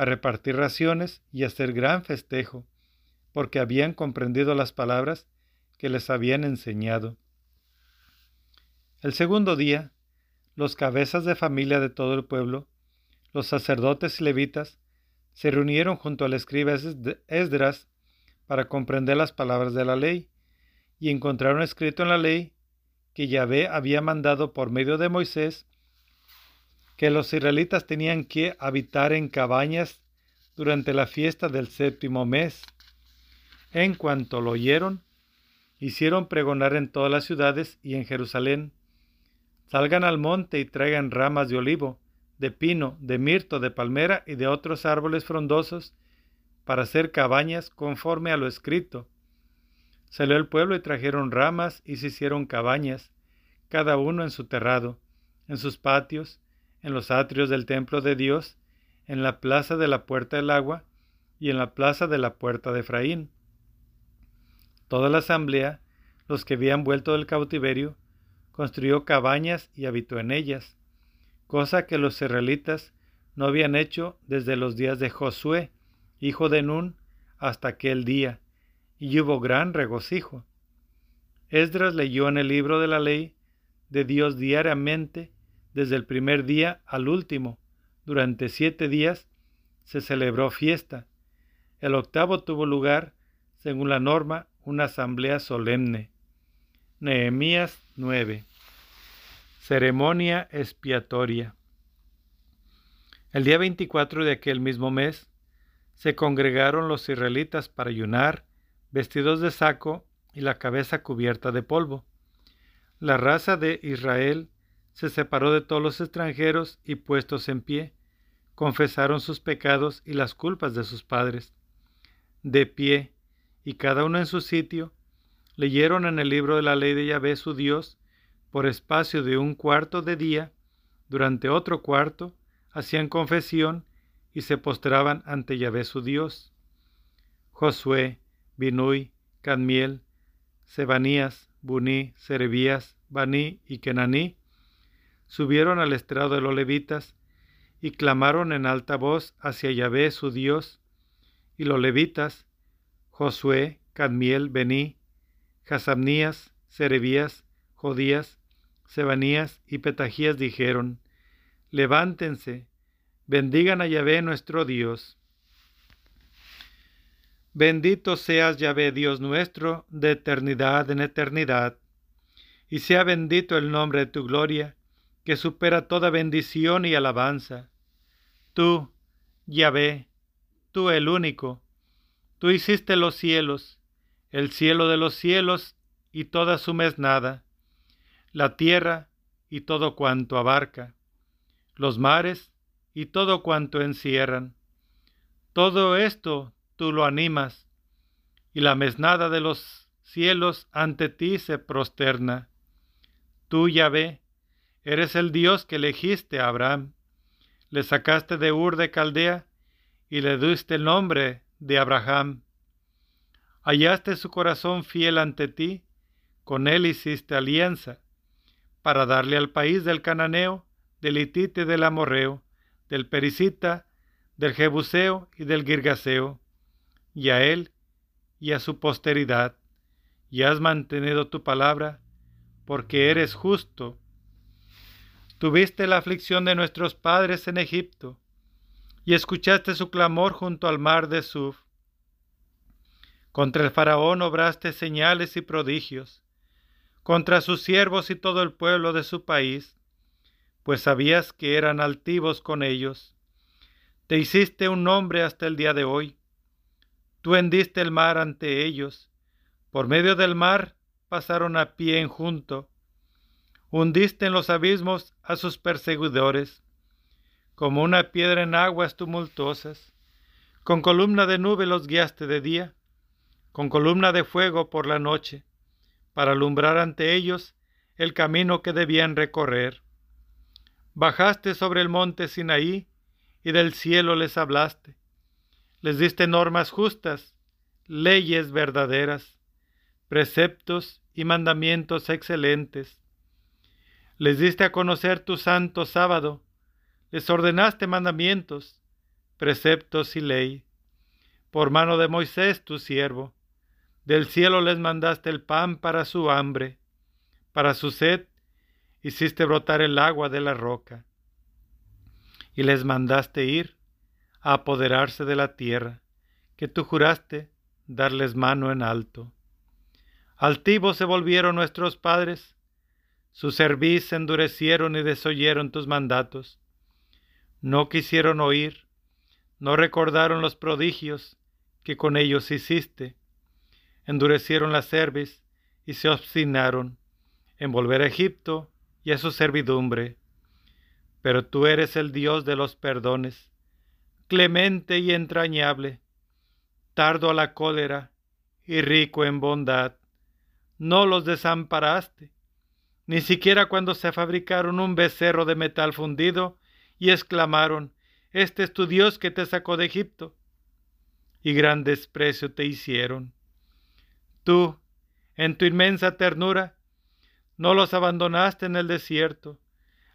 A: a repartir raciones y hacer gran festejo, porque habían comprendido las palabras que les habían enseñado. El segundo día, los cabezas de familia de todo el pueblo, los sacerdotes y levitas, se reunieron junto al escriba Esdras para comprender las palabras de la ley, y encontraron escrito en la ley que Yahvé había mandado por medio de Moisés que los israelitas tenían que habitar en cabañas durante la fiesta del séptimo mes. En cuanto lo oyeron, hicieron pregonar en todas las ciudades y en Jerusalén, salgan al monte y traigan ramas de olivo, de pino, de mirto, de palmera y de otros árboles frondosos, para hacer cabañas conforme a lo escrito. Salió el pueblo y trajeron ramas y se hicieron cabañas, cada uno en su terrado, en sus patios, en los atrios del templo de Dios, en la plaza de la puerta del agua y en la plaza de la puerta de Efraín. Toda la asamblea, los que habían vuelto del cautiverio, construyó cabañas y habitó en ellas cosa que los israelitas no habían hecho desde los días de Josué, hijo de Nun, hasta aquel día, y hubo gran regocijo. Esdras leyó en el libro de la ley de Dios diariamente, desde el primer día al último. Durante siete días se celebró fiesta. El octavo tuvo lugar, según la norma, una asamblea solemne. Nehemías 9. Ceremonia expiatoria. El día 24 de aquel mismo mes se congregaron los israelitas para ayunar, vestidos de saco y la cabeza cubierta de polvo. La raza de Israel se separó de todos los extranjeros y puestos en pie, confesaron sus pecados y las culpas de sus padres. De pie, y cada uno en su sitio, leyeron en el libro de la ley de Yahvé su Dios por espacio de un cuarto de día, durante otro cuarto, hacían confesión y se postraban ante Yahvé su Dios. Josué, Binui, Cadmiel, Sebanías, Buní, Serebías, Baní y Kenaní subieron al estrado de los levitas y clamaron en alta voz hacia Yahvé su Dios, y los levitas, Josué, Cadmiel, Bení, Jasabnías, Serebías, Jodías, Sebanías y Petajías dijeron, Levántense, bendigan a Yahvé nuestro Dios. Bendito seas Yahvé Dios nuestro, de eternidad en eternidad, y sea bendito el nombre de tu gloria, que supera toda bendición y alabanza. Tú, Yahvé, tú el único, tú hiciste los cielos, el cielo de los cielos y toda su mesnada la tierra y todo cuanto abarca, los mares y todo cuanto encierran. Todo esto tú lo animas, y la mesnada de los cielos ante ti se prosterna. Tú, Yahvé, eres el Dios que elegiste a Abraham, le sacaste de Ur de Caldea y le diste el nombre de Abraham. Hallaste su corazón fiel ante ti, con él hiciste alianza para darle al país del cananeo, del hitite, del amorreo, del perisita, del jebuseo y del girgaseo, y a él y a su posteridad, y has mantenido tu palabra, porque eres justo. Tuviste la aflicción de nuestros padres en Egipto, y escuchaste su clamor junto al mar de Suf. Contra el faraón obraste señales y prodigios, contra sus siervos y todo el pueblo de su país, pues sabías que eran altivos con ellos. Te hiciste un nombre hasta el día de hoy. Tú hendiste el mar ante ellos. Por medio del mar pasaron a pie en junto. Hundiste en los abismos a sus perseguidores, como una piedra en aguas tumultuosas. Con columna de nube los guiaste de día, con columna de fuego por la noche, para alumbrar ante ellos el camino que debían recorrer. Bajaste sobre el monte Sinaí y del cielo les hablaste. Les diste normas justas, leyes verdaderas, preceptos y mandamientos excelentes. Les diste a conocer tu santo sábado, les ordenaste mandamientos, preceptos y ley. Por mano de Moisés, tu siervo, del cielo les mandaste el pan para su hambre, para su sed hiciste brotar el agua de la roca, y les mandaste ir a apoderarse de la tierra, que tú juraste darles mano en alto. Altivos se volvieron nuestros padres, su cerviz endurecieron y desoyeron tus mandatos. No quisieron oír, no recordaron los prodigios que con ellos hiciste. Endurecieron la cerviz y se obstinaron en volver a Egipto y a su servidumbre. Pero tú eres el Dios de los perdones, clemente y entrañable, tardo a la cólera y rico en bondad. No los desamparaste, ni siquiera cuando se fabricaron un becerro de metal fundido y exclamaron, Este es tu Dios que te sacó de Egipto. Y gran desprecio te hicieron. Tú, en tu inmensa ternura, no los abandonaste en el desierto,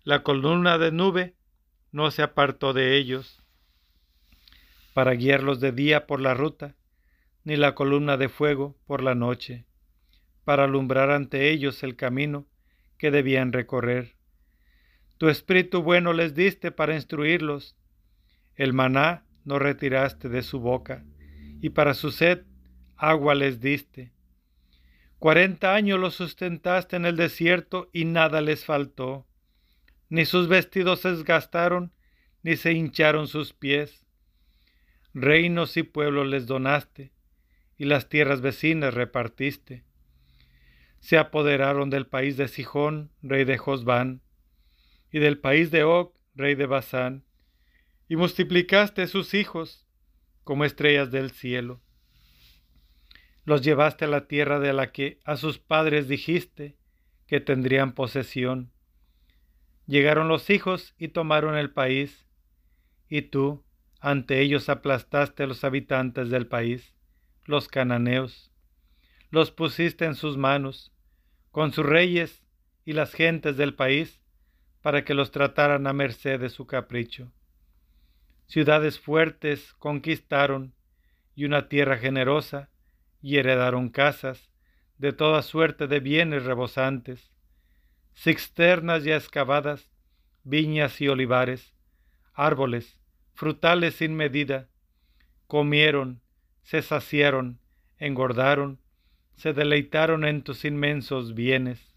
A: la columna de nube no se apartó de ellos para guiarlos de día por la ruta, ni la columna de fuego por la noche, para alumbrar ante ellos el camino que debían recorrer. Tu espíritu bueno les diste para instruirlos. El maná no retiraste de su boca, y para su sed agua les diste. Cuarenta años los sustentaste en el desierto y nada les faltó. Ni sus vestidos se desgastaron, ni se hincharon sus pies. Reinos y pueblos les donaste, y las tierras vecinas repartiste. Se apoderaron del país de Sijón, rey de Josbán, y del país de Og, rey de Basán, y multiplicaste sus hijos como estrellas del cielo los llevaste a la tierra de la que a sus padres dijiste que tendrían posesión. Llegaron los hijos y tomaron el país, y tú ante ellos aplastaste a los habitantes del país, los cananeos. Los pusiste en sus manos, con sus reyes y las gentes del país, para que los trataran a merced de su capricho. Ciudades fuertes conquistaron, y una tierra generosa y heredaron casas, de toda suerte de bienes rebosantes, cisternas ya excavadas, viñas y olivares, árboles, frutales sin medida, comieron, se saciaron, engordaron, se deleitaron en tus inmensos bienes.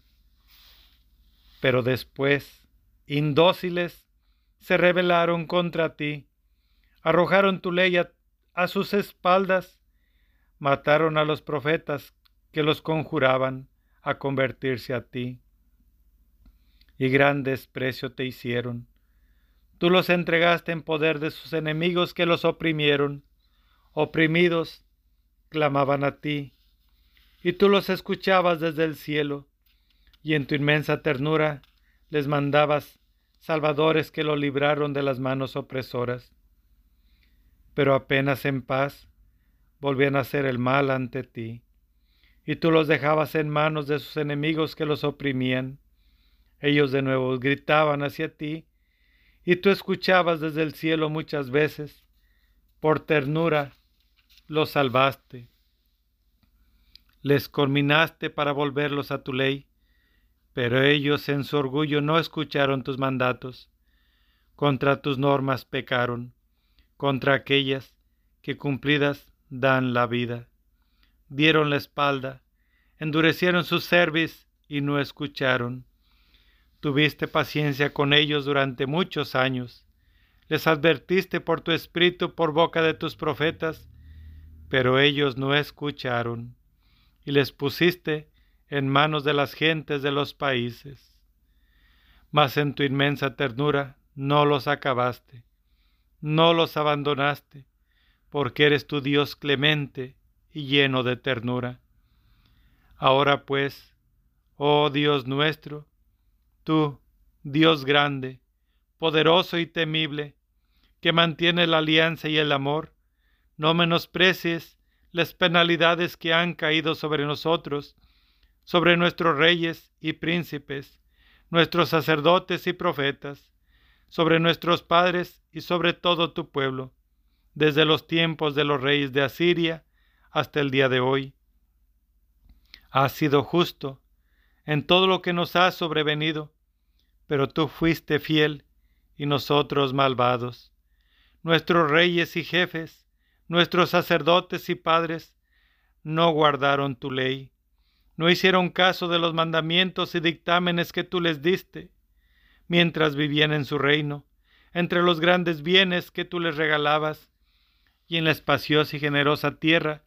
A: Pero después, indóciles, se rebelaron contra ti, arrojaron tu ley a, a sus espaldas mataron a los profetas que los conjuraban a convertirse a ti. Y gran desprecio te hicieron. Tú los entregaste en poder de sus enemigos que los oprimieron. Oprimidos, clamaban a ti, y tú los escuchabas desde el cielo, y en tu inmensa ternura les mandabas salvadores que lo libraron de las manos opresoras. Pero apenas en paz volvían a hacer el mal ante ti, y tú los dejabas en manos de sus enemigos que los oprimían. Ellos de nuevo gritaban hacia ti, y tú escuchabas desde el cielo muchas veces, por ternura los salvaste. Les culminaste para volverlos a tu ley, pero ellos en su orgullo no escucharon tus mandatos. Contra tus normas pecaron, contra aquellas que cumplidas dan la vida. Dieron la espalda, endurecieron su cerviz y no escucharon. Tuviste paciencia con ellos durante muchos años, les advertiste por tu espíritu por boca de tus profetas, pero ellos no escucharon, y les pusiste en manos de las gentes de los países. Mas en tu inmensa ternura no los acabaste, no los abandonaste, porque eres tu Dios clemente y lleno de ternura. Ahora pues, oh Dios nuestro, tú, Dios grande, poderoso y temible, que mantiene la alianza y el amor, no menosprecies las penalidades que han caído sobre nosotros, sobre nuestros reyes y príncipes, nuestros sacerdotes y profetas, sobre nuestros padres y sobre todo tu pueblo, desde los tiempos de los reyes de Asiria hasta el día de hoy. Has sido justo en todo lo que nos ha sobrevenido, pero tú fuiste fiel y nosotros malvados. Nuestros reyes y jefes, nuestros sacerdotes y padres, no guardaron tu ley, no hicieron caso de los mandamientos y dictámenes que tú les diste, mientras vivían en su reino, entre los grandes bienes que tú les regalabas, y en la espaciosa y generosa tierra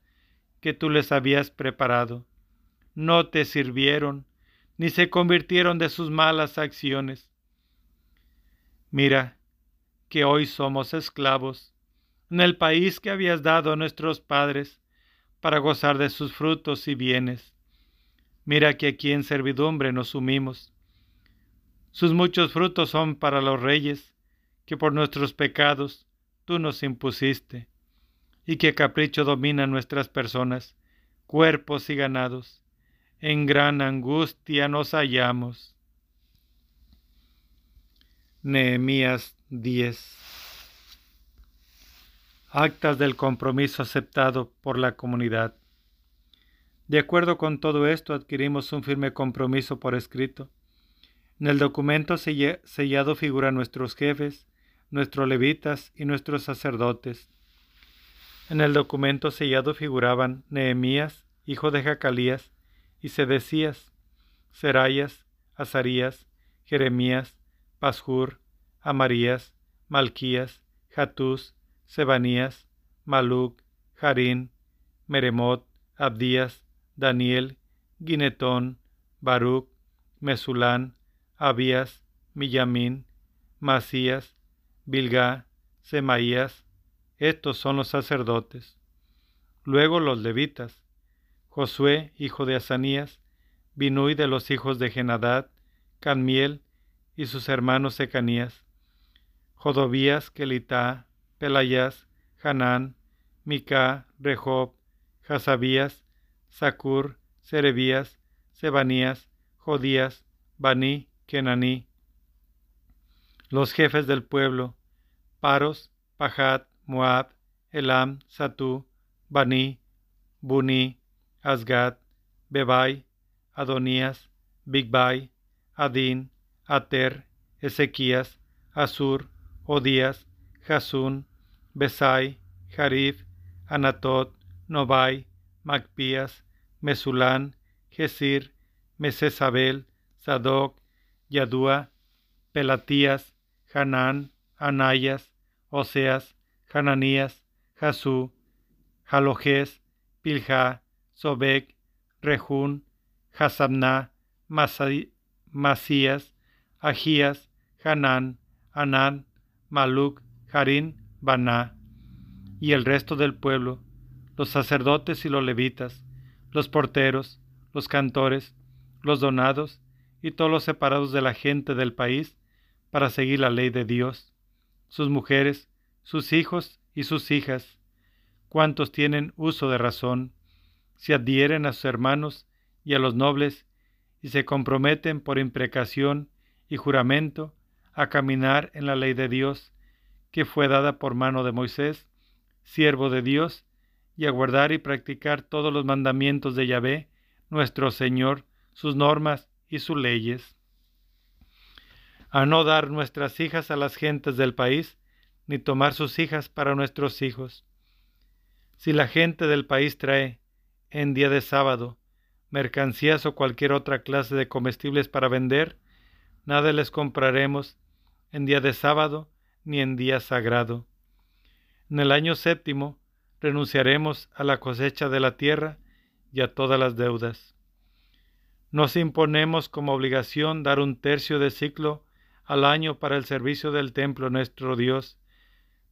A: que tú les habías preparado. No te sirvieron, ni se convirtieron de sus malas acciones. Mira, que hoy somos esclavos, en el país que habías dado a nuestros padres, para gozar de sus frutos y bienes. Mira que aquí en servidumbre nos sumimos. Sus muchos frutos son para los reyes, que por nuestros pecados tú nos impusiste y qué capricho domina nuestras personas, cuerpos y ganados. En gran angustia nos hallamos. Nehemías 10 Actas del compromiso aceptado por la comunidad. De acuerdo con todo esto, adquirimos un firme compromiso por escrito. En el documento sellado figuran nuestros jefes, nuestros levitas y nuestros sacerdotes en el documento sellado figuraban Nehemías, hijo de Jacalías, y Sedecías, Serayas, Azarías, Jeremías, Pashur, Amarías, Malquías, Jatús, Sebanías, Maluc, Jarín, Meremot, Abdías, Daniel, Guinetón, Baruch, Mesulán, Abías, Millamín, Masías, Bilgá, Semaías, estos son los sacerdotes. Luego los levitas. Josué, hijo de Asanías, Binui de los hijos de Genadad, Canmiel y sus hermanos Secanías, Jodobías, Kelitá, Pelayas, Hanán, Mica, Rehob, Hasabías, Sacur, Serebías, Sebanías, Jodías, Baní, Kenaní. Los jefes del pueblo, Paros, Pajat, Moab, Elam, Satú, Bani, Buni, Asgad, Bebai, Adonías, Bigbai, Adin, Ater, Ezequías, Asur, Odías, Jasun, Besai, Jarif, Anatot, Nobai, Macpías, Mesulán, Gesir, Mesesabel, Sadoc, Yadúa, Pelatías, Hanán, Anayas, Oseas, Hananías, Jasú, Jalojes, Pilja, Sobek, Rejún, Hasabná, Masías, Agías, Hanán, Anán, Maluc, Harín, Baná, y el resto del pueblo, los sacerdotes y los levitas, los porteros, los cantores, los donados y todos los separados de la gente del país para seguir la ley de Dios, sus mujeres, sus hijos y sus hijas, cuantos tienen uso de razón, se adhieren a sus hermanos y a los nobles, y se comprometen por imprecación y juramento a caminar en la ley de Dios, que fue dada por mano de Moisés, siervo de Dios, y a guardar y practicar todos los mandamientos de Yahvé, nuestro Señor, sus normas y sus leyes. A no dar nuestras hijas a las gentes del país, ni tomar sus hijas para nuestros hijos. Si la gente del país trae, en día de sábado, mercancías o cualquier otra clase de comestibles para vender, nada les compraremos en día de sábado, ni en día sagrado. En el año séptimo renunciaremos a la cosecha de la tierra y a todas las deudas. Nos imponemos como obligación dar un tercio de ciclo al año para el servicio del templo nuestro Dios,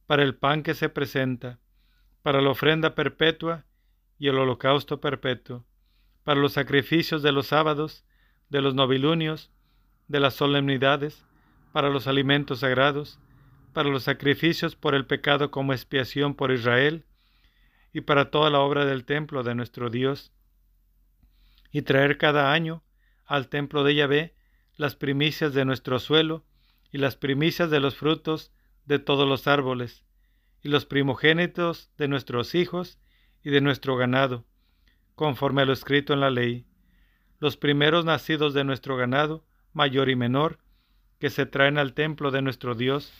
A: para el pan que se presenta, para la ofrenda perpetua y el holocausto perpetuo, para los sacrificios de los sábados, de los novilunios, de las solemnidades, para los alimentos sagrados, para los sacrificios por el pecado como expiación por Israel, y para toda la obra del templo de nuestro Dios, y traer cada año al templo de Yahvé las primicias de nuestro suelo, y las primicias de los frutos de todos los árboles, y los primogénitos de nuestros hijos y de nuestro ganado, conforme a lo escrito en la ley, los primeros nacidos de nuestro ganado, mayor y menor, que se traen al templo de nuestro Dios,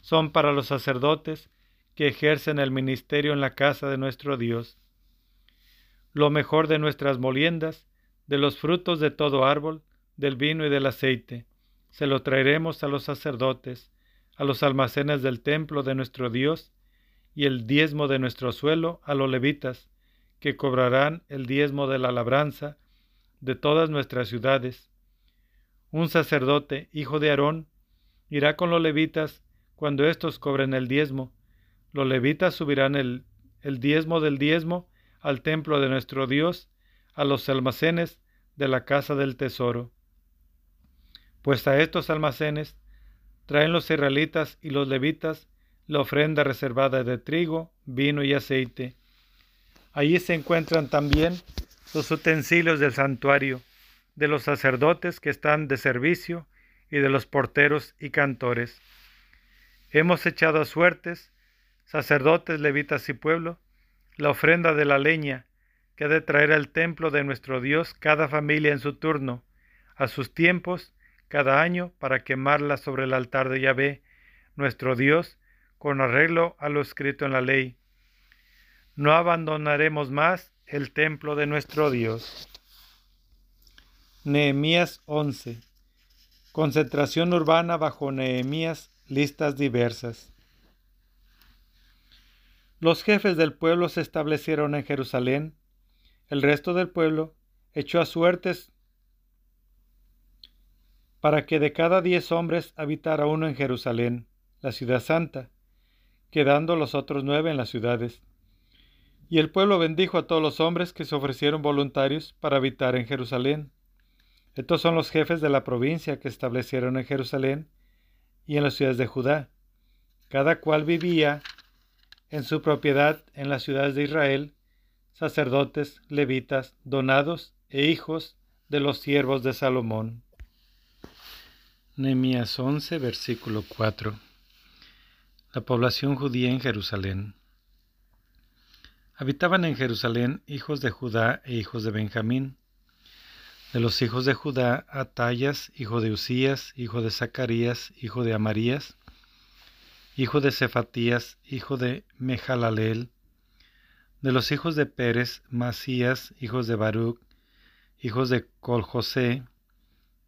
A: son para los sacerdotes que ejercen el ministerio en la casa de nuestro Dios. Lo mejor de nuestras moliendas, de los frutos de todo árbol, del vino y del aceite, se lo traeremos a los sacerdotes, a los almacenes del templo de nuestro Dios, y el diezmo de nuestro suelo a los levitas, que cobrarán el diezmo de la labranza de todas nuestras ciudades. Un sacerdote, hijo de Aarón, irá con los levitas cuando éstos cobren el diezmo. Los levitas subirán el, el diezmo del diezmo al templo de nuestro Dios, a los almacenes de la casa del tesoro. Pues a estos almacenes traen los israelitas y los levitas la ofrenda reservada de trigo, vino y aceite. Allí se encuentran también los utensilios del santuario, de los sacerdotes que están de servicio y de los porteros y cantores. Hemos echado a suertes, sacerdotes, levitas y pueblo, la ofrenda de la leña que ha de traer al templo de nuestro Dios cada familia en su turno, a sus tiempos, cada año, para quemarla sobre el altar de Yahvé, nuestro Dios, con arreglo a lo escrito en la ley. No abandonaremos más el templo de nuestro Dios. Nehemías 11. Concentración urbana bajo Nehemías, listas diversas. Los jefes del pueblo se establecieron en Jerusalén. El resto del pueblo echó a suertes para que de cada diez hombres habitara uno en Jerusalén, la ciudad santa, quedando los otros nueve en las ciudades. Y el pueblo bendijo a todos los hombres que se ofrecieron voluntarios para habitar en Jerusalén. Estos son los jefes de la provincia que establecieron en Jerusalén y en las ciudades de Judá. Cada cual vivía en su propiedad en las ciudades de Israel, sacerdotes, levitas, donados e hijos de los siervos de Salomón. Nehemías 11, versículo 4. La población judía en Jerusalén. Habitaban en Jerusalén hijos de Judá e hijos de Benjamín. De los hijos de Judá, Atallas, hijo de Usías, hijo de Zacarías, hijo de Amarías, hijo de Cefatías, hijo de Mehalalel. De los hijos de Pérez, Masías, hijos de Baruch, hijos de Coljosé,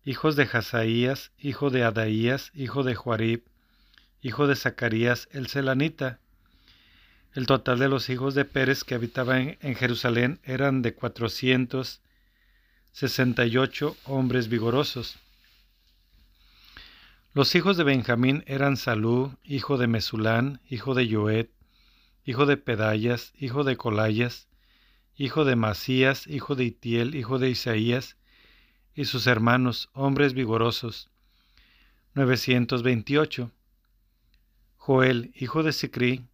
A: hijos de Hazaías, hijo de Adaías, hijo de Juarib, hijo de Zacarías el Selanita, el total de los hijos de Pérez que habitaban en Jerusalén eran de cuatrocientos sesenta y ocho hombres vigorosos. Los hijos de Benjamín eran Salú, hijo de Mesulán, hijo de Joet, hijo de Pedayas, hijo de Colayas, hijo de Masías, hijo de Itiel, hijo de Isaías, y sus hermanos, hombres vigorosos, novecientos veintiocho. Joel, hijo de Sicrí,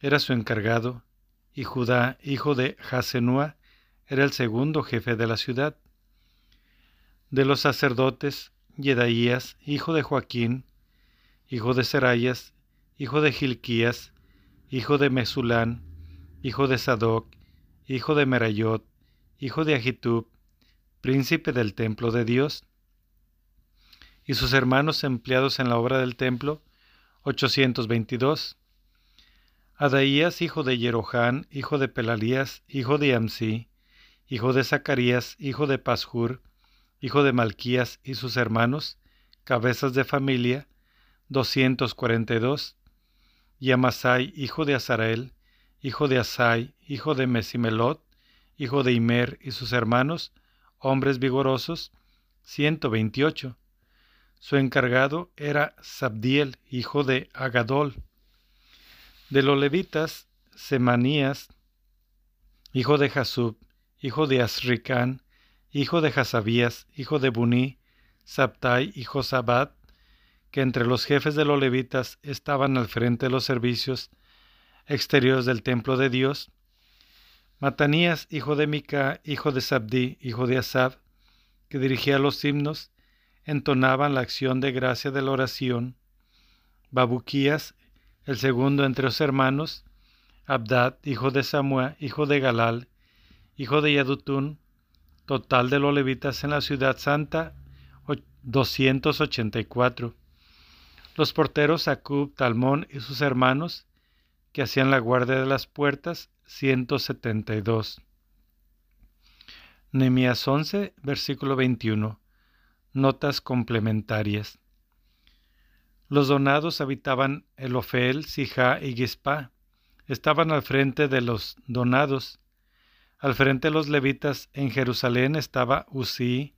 A: era su encargado, y Judá, hijo de Hasenúa, era el segundo jefe de la ciudad. De los sacerdotes, Yedaías, hijo de Joaquín, hijo de Serayas, hijo de Gilquías, hijo de Mesulán, hijo de Sadoc, hijo de Merayot, hijo de Agitub, príncipe del templo de Dios, y sus hermanos empleados en la obra del templo, 822. Adaías, hijo de Jerohán, hijo de Pelalías, hijo de Amsi, hijo de Zacarías, hijo de Pashur, hijo de Malquías y sus hermanos, cabezas de familia, 242. y Amasai, hijo de Azarael, hijo de Asai, hijo de Mesimelot, hijo de Imer y sus hermanos, hombres vigorosos, ciento veintiocho. Su encargado era Sabdiel, hijo de Agadol. De los levitas, Semanías, hijo de Jasub, hijo de Asricán, hijo de Hasabías, hijo de Buní, Sabtai y Josabat, que entre los jefes de los levitas estaban al frente de los servicios exteriores del templo de Dios, Matanías, hijo de Mica, hijo de Sabdi, hijo de Asab, que dirigía los himnos, entonaban la acción de gracia de la oración, Babuquías, el segundo entre los hermanos, Abdad, hijo de Samua, hijo de Galal, hijo de Yadutún, total de los levitas en la ciudad santa, 284. Los porteros Acub, Talmón y sus hermanos, que hacían la guardia de las puertas, 172. Nehemías 11, versículo 21. Notas complementarias. Los donados habitaban Elofel, Sijá y Gispa. Estaban al frente de los donados. Al frente de los levitas en Jerusalén estaba Usí,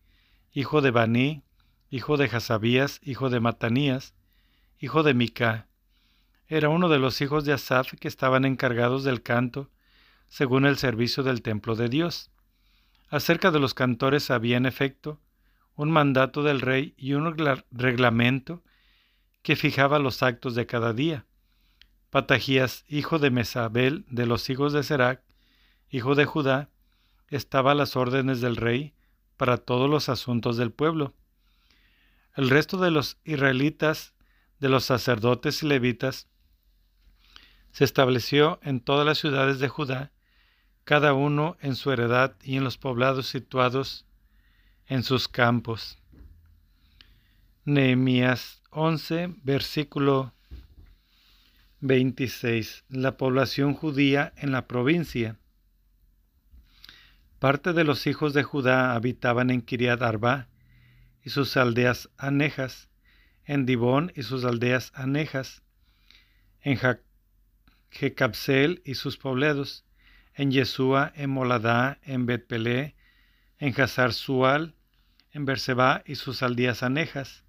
A: hijo de Baní, hijo de Hasabías, hijo de Matanías, hijo de Mica. Era uno de los hijos de Asaf que estaban encargados del canto, según el servicio del templo de Dios. Acerca de los cantores había en efecto un mandato del rey y un reglamento que fijaba los actos de cada día. Patajías, hijo de Mesabel, de los hijos de Serac, hijo de Judá, estaba a las órdenes del rey para todos los asuntos del pueblo. El resto de los israelitas de los sacerdotes y levitas, se estableció en todas las ciudades de Judá, cada uno en su heredad y en los poblados situados en sus campos. Nehemías 11, versículo 26. La población judía en la provincia. Parte de los hijos de Judá habitaban en Kiriat Arba y sus aldeas anejas, en Dibón y sus aldeas anejas, en Jecabsel y sus poblados, en Yeshua, en Moladá, en Betpelé, en Hazar Sual, en Berseba y sus aldeas anejas,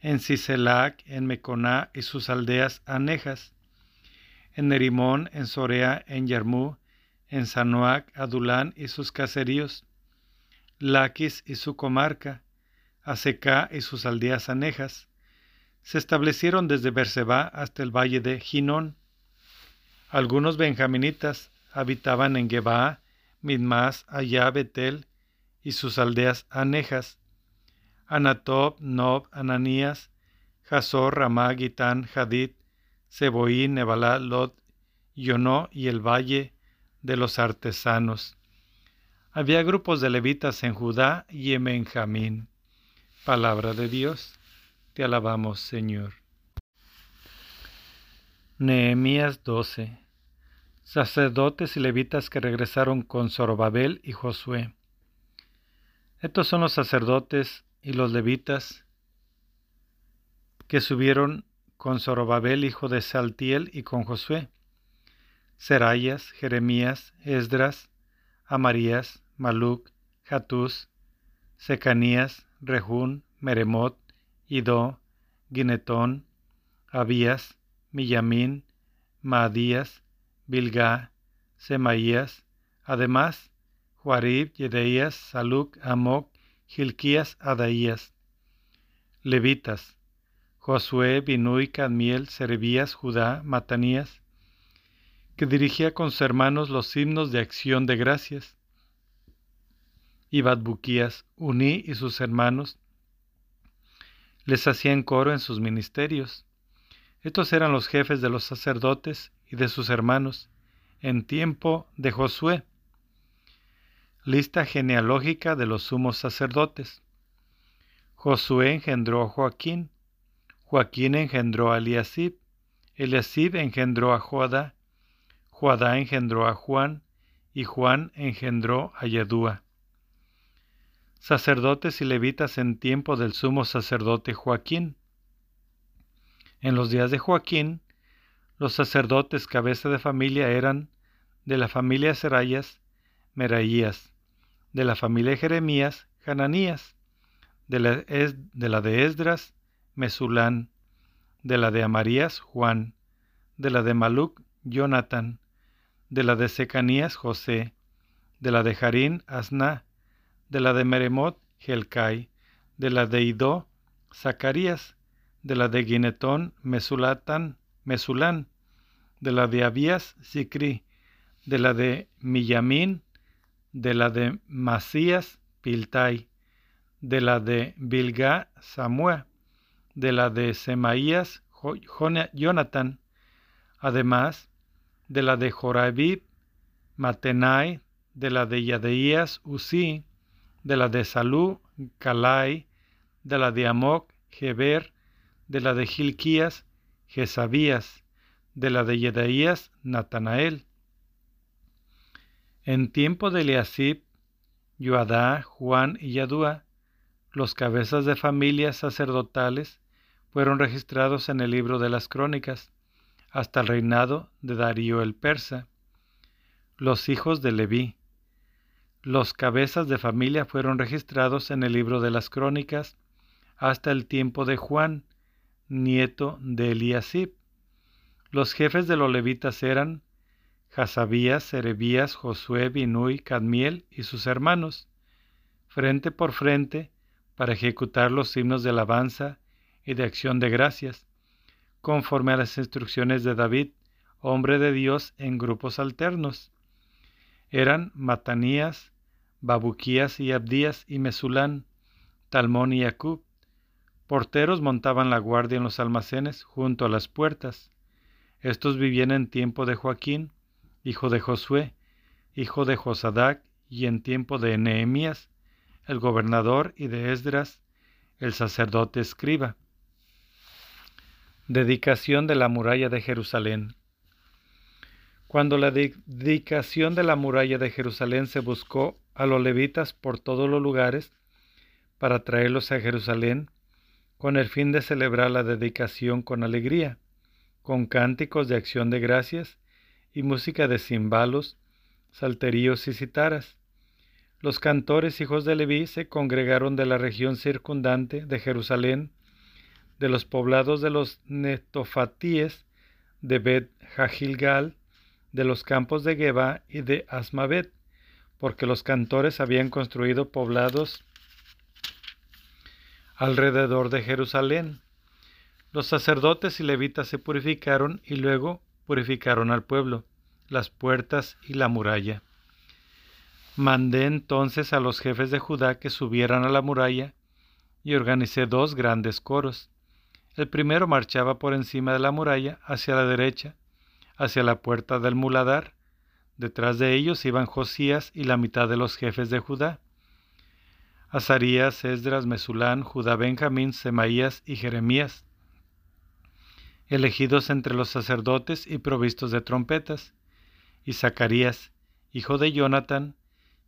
A: en Siselac, en Meconá y sus aldeas anejas, en Nerimón, en Sorea, en Yarmú, en Sanoac, Adulán y sus caseríos, Laquis y su comarca, Aseca y sus aldeas anejas, se establecieron desde Berseba hasta el valle de Ginón. Algunos benjaminitas habitaban en Geba, Midmas, Allá, Betel y sus aldeas anejas, Anatob, Nob, Ananías, Hazor, Ramá, Gitán, Hadid, Seboí, Nebalá, Lot, Yonó y el valle de los artesanos. Había grupos de levitas en Judá y en Benjamín. Palabra de Dios. Te alabamos, Señor. Nehemías 12. Sacerdotes y levitas que regresaron con Zorobabel y Josué. Estos son los sacerdotes y los levitas que subieron con Zorobabel, hijo de Saltiel, y con Josué. Serayas, Jeremías, Esdras, Amarías, Maluc, Jatús, Secanías, Rehún, Meremot, Ido, Ginetón, Abías, Millamín, Maadías, Bilgá, Semaías, además Juarib, Yedeías, Saluc, Amoc, Gilquías, Adaías. Levitas, Josué, Binui, Cadmiel, Serebías, Judá, Matanías, que dirigía con sus hermanos los himnos de acción de gracias, y Badbuquías, Uní y sus hermanos, les hacían coro en sus ministerios. Estos eran los jefes de los sacerdotes y de sus hermanos en tiempo de Josué. Lista genealógica de los sumos sacerdotes. Josué engendró a Joaquín, Joaquín engendró a Eliasib, Eliasib engendró a Joada, Joadá engendró a Juan, y Juan engendró a Yadúa. Sacerdotes y levitas en tiempo del sumo sacerdote Joaquín. En los días de Joaquín, Los sacerdotes cabeza de familia eran de la familia Serayas, Meraías, de la familia Jeremías, Hananías, de la, de la de Esdras, Mesulán, de la de Amarías, Juan, de la de Maluc, Jonathan, de la de Secanías, José, de la de Jarín, Asná, de la de Meremot, Gelcai, de la de Idó, Zacarías, de la de Guinetón, Mesulatan, Mesulán, de la de Abías, Sicri, de la de Millamín, de la de Masías, Piltai, de la de Bilga, Samua, de la de Semaías, Jonathan, además de la de Jorabib, Matenai, de la de Yadeías, Uzi, de la de Salú, Calai, de la de Amoc, Geber, de la de Gilquías, Jezabías, de la de Yedaías, Natanael. En tiempo de Eliasib, Yoadá, Juan y Yadúa, los cabezas de familias sacerdotales, fueron registrados en el libro de las crónicas, hasta el reinado de Darío el persa. Los hijos de Leví. Los cabezas de familia fueron registrados en el libro de las crónicas hasta el tiempo de Juan, nieto de Eliasib. Los jefes de los levitas eran Hasabías, Serebías, Josué, Binui, Cadmiel y sus hermanos, frente por frente, para ejecutar los himnos de alabanza y de acción de gracias, conforme a las instrucciones de David, hombre de Dios, en grupos alternos. Eran Matanías, Babuquías y Abdías y Mesulán, Talmón y Acub. Porteros montaban la guardia en los almacenes junto a las puertas. Estos vivían en tiempo de Joaquín, hijo de Josué, hijo de Josadac, y en tiempo de Nehemías, el gobernador, y de Esdras, el sacerdote escriba. Dedicación de la muralla de Jerusalén. Cuando la dedicación de la muralla de Jerusalén se buscó a los levitas por todos los lugares para traerlos a Jerusalén, con el fin de celebrar la dedicación con alegría, con cánticos de acción de gracias y música de cimbalos, salterios y citaras. Los cantores hijos de Leví se congregaron de la región circundante de Jerusalén, de los poblados de los netofatíes, de Bet Jajilgal, de los campos de Geba y de Asmavet, porque los cantores habían construido poblados alrededor de Jerusalén. Los sacerdotes y levitas se purificaron y luego purificaron al pueblo, las puertas y la muralla. Mandé entonces a los jefes de Judá que subieran a la muralla y organicé dos grandes coros. El primero marchaba por encima de la muralla hacia la derecha, hacia la puerta del muladar. Detrás de ellos iban Josías y la mitad de los jefes de Judá. Azarías, Esdras, Mesulán, Judá, Benjamín, Semaías y Jeremías elegidos entre los sacerdotes y provistos de trompetas, y Zacarías, hijo de Jonathan,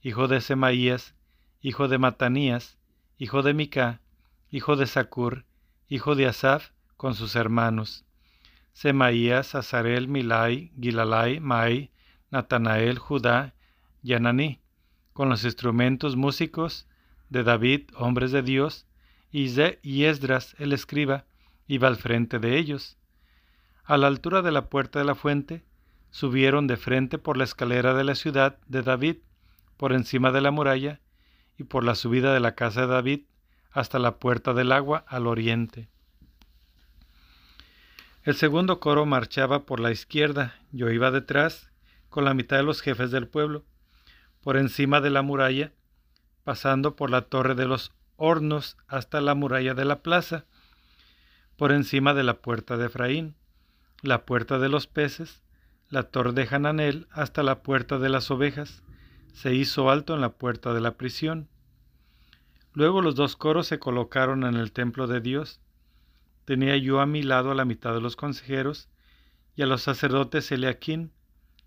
A: hijo de Semaías, hijo de Matanías, hijo de Mica, hijo de Sacur, hijo de Asaf, con sus hermanos, Semaías, Azarel, Milai, Gilalai, Mai, Natanael, Judá, Yananí, con los instrumentos músicos de David, hombres de Dios, y Esdras, el escriba, iba al frente de ellos. A la altura de la puerta de la fuente, subieron de frente por la escalera de la ciudad de David, por encima de la muralla, y por la subida de la casa de David, hasta la puerta del agua al oriente. El segundo coro marchaba por la izquierda, yo iba detrás, con la mitad de los jefes del pueblo, por encima de la muralla, pasando por la torre de los hornos hasta la muralla de la plaza, por encima de la puerta de Efraín, la puerta de los peces, la torre de Hananel hasta la puerta de las ovejas, se hizo alto en la puerta de la prisión. Luego los dos coros se colocaron en el templo de Dios. Tenía yo a mi lado a la mitad de los consejeros y a los sacerdotes Eliaquín,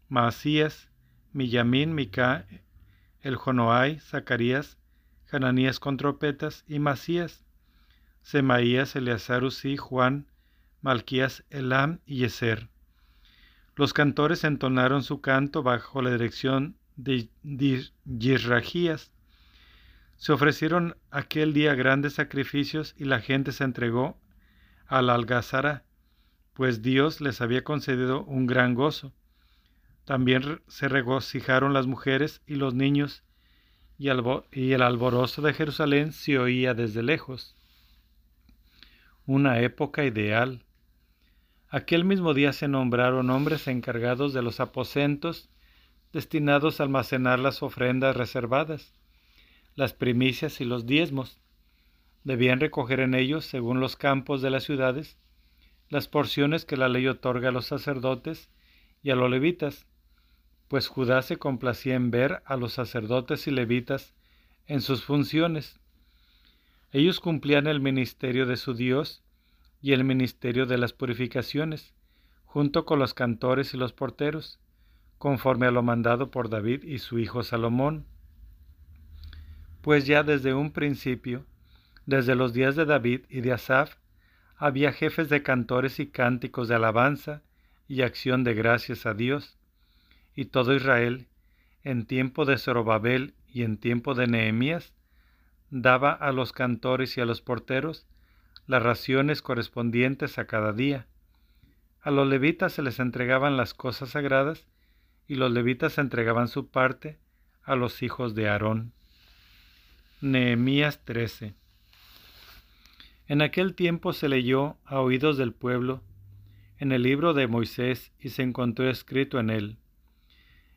A: Maasías, Millamín, Mica, el Jonoai, Zacarías, Hananías con trompetas y Masías, Semaías, Eleazar, Usí, Juan, Malquías, Elam y Eser. Los cantores entonaron su canto bajo la dirección de Yisragías. Se ofrecieron aquel día grandes sacrificios y la gente se entregó al algazara, pues Dios les había concedido un gran gozo. También se regocijaron las mujeres y los niños, y, el alborozo de Jerusalén se oía desde lejos. Una época ideal. Aquel mismo día se nombraron hombres encargados de los aposentos destinados a almacenar las ofrendas reservadas, las primicias y los diezmos. Debían recoger en ellos, según los campos de las ciudades, las porciones que la ley otorga a los sacerdotes y a los levitas, pues Judá se complacía en ver a los sacerdotes y levitas en sus funciones. Ellos cumplían el ministerio de su Dios y el ministerio de las purificaciones, junto con los cantores y los porteros, conforme a lo mandado por David y su hijo Salomón. Pues ya desde un principio, desde los días de David y de Asaph, había jefes de cantores y cánticos de alabanza y acción de gracias a Dios, y todo Israel, en tiempo de Zorobabel y en tiempo de Nehemías, daba a los cantores y a los porteros las raciones correspondientes a cada día. A los levitas se les entregaban las cosas sagradas y los levitas entregaban su parte a los hijos de Aarón. Nehemías 13 En aquel tiempo se leyó a oídos del pueblo en el libro de Moisés y se encontró escrito en él,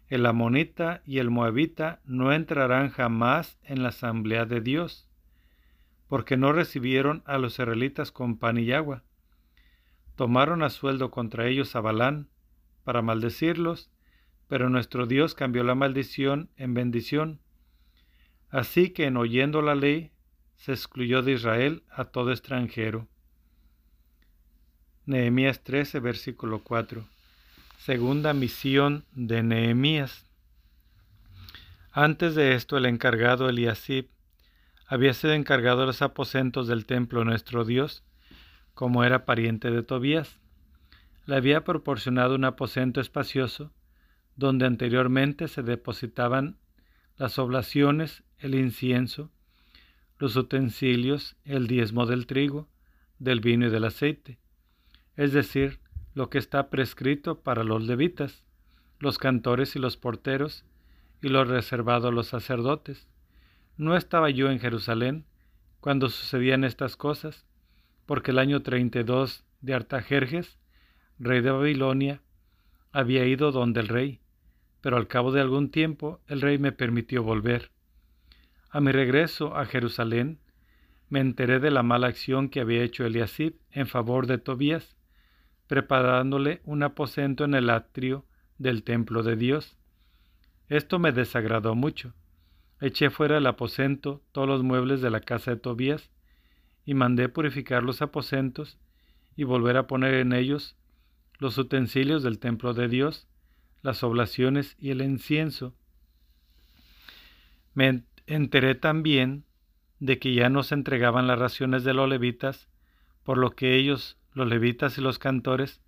A: El amonita y el moabita no entrarán jamás en la asamblea de Dios porque no recibieron a los israelitas con pan y agua. Tomaron a sueldo contra ellos a Balán para maldecirlos, pero nuestro Dios cambió la maldición en bendición. Así que en oyendo la ley se excluyó de Israel a todo extranjero. Nehemías 13, versículo 4. Segunda misión de Nehemías. Antes de esto el encargado Eliasib había sido encargado de los aposentos del templo nuestro Dios, como era pariente de Tobías. Le había proporcionado un aposento espacioso, donde anteriormente se depositaban las oblaciones, el incienso, los utensilios, el diezmo del trigo, del vino y del aceite, es decir, lo que está prescrito para los levitas, los cantores y los porteros, y lo reservado a los sacerdotes. No estaba yo en Jerusalén cuando sucedían estas cosas, porque el año 32 de Artajerjes, rey de Babilonia, había ido donde el rey, pero al cabo de algún tiempo el rey me permitió volver. A mi regreso a Jerusalén, me enteré de la mala acción que había hecho Eliasib en favor de Tobías, preparándole un aposento en el atrio del templo de Dios. Esto me desagradó mucho Eché fuera del aposento todos los muebles de la casa de Tobías, y mandé purificar los aposentos y volver a poner en ellos los utensilios del templo de Dios, las oblaciones y el incienso. Me enteré también de que ya no se entregaban las raciones de los levitas, por lo que ellos, los levitas y los cantores,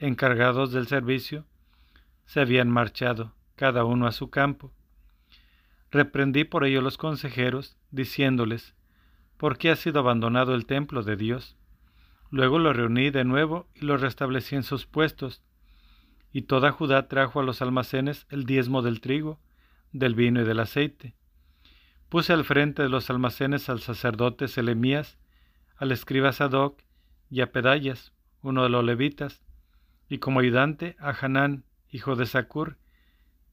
A: encargados del servicio, se habían marchado, cada uno a su campo. Reprendí por ello los consejeros, diciéndoles, ¿por qué ha sido abandonado el templo de Dios? Luego lo reuní de nuevo y lo restablecí en sus puestos. Y toda Judá trajo a los almacenes el diezmo del trigo, del vino y del aceite. Puse al frente de los almacenes al sacerdote Selemías, al escriba Sadoc y a Pedayas, uno de los levitas, y como ayudante a Hanán, hijo de Sacur,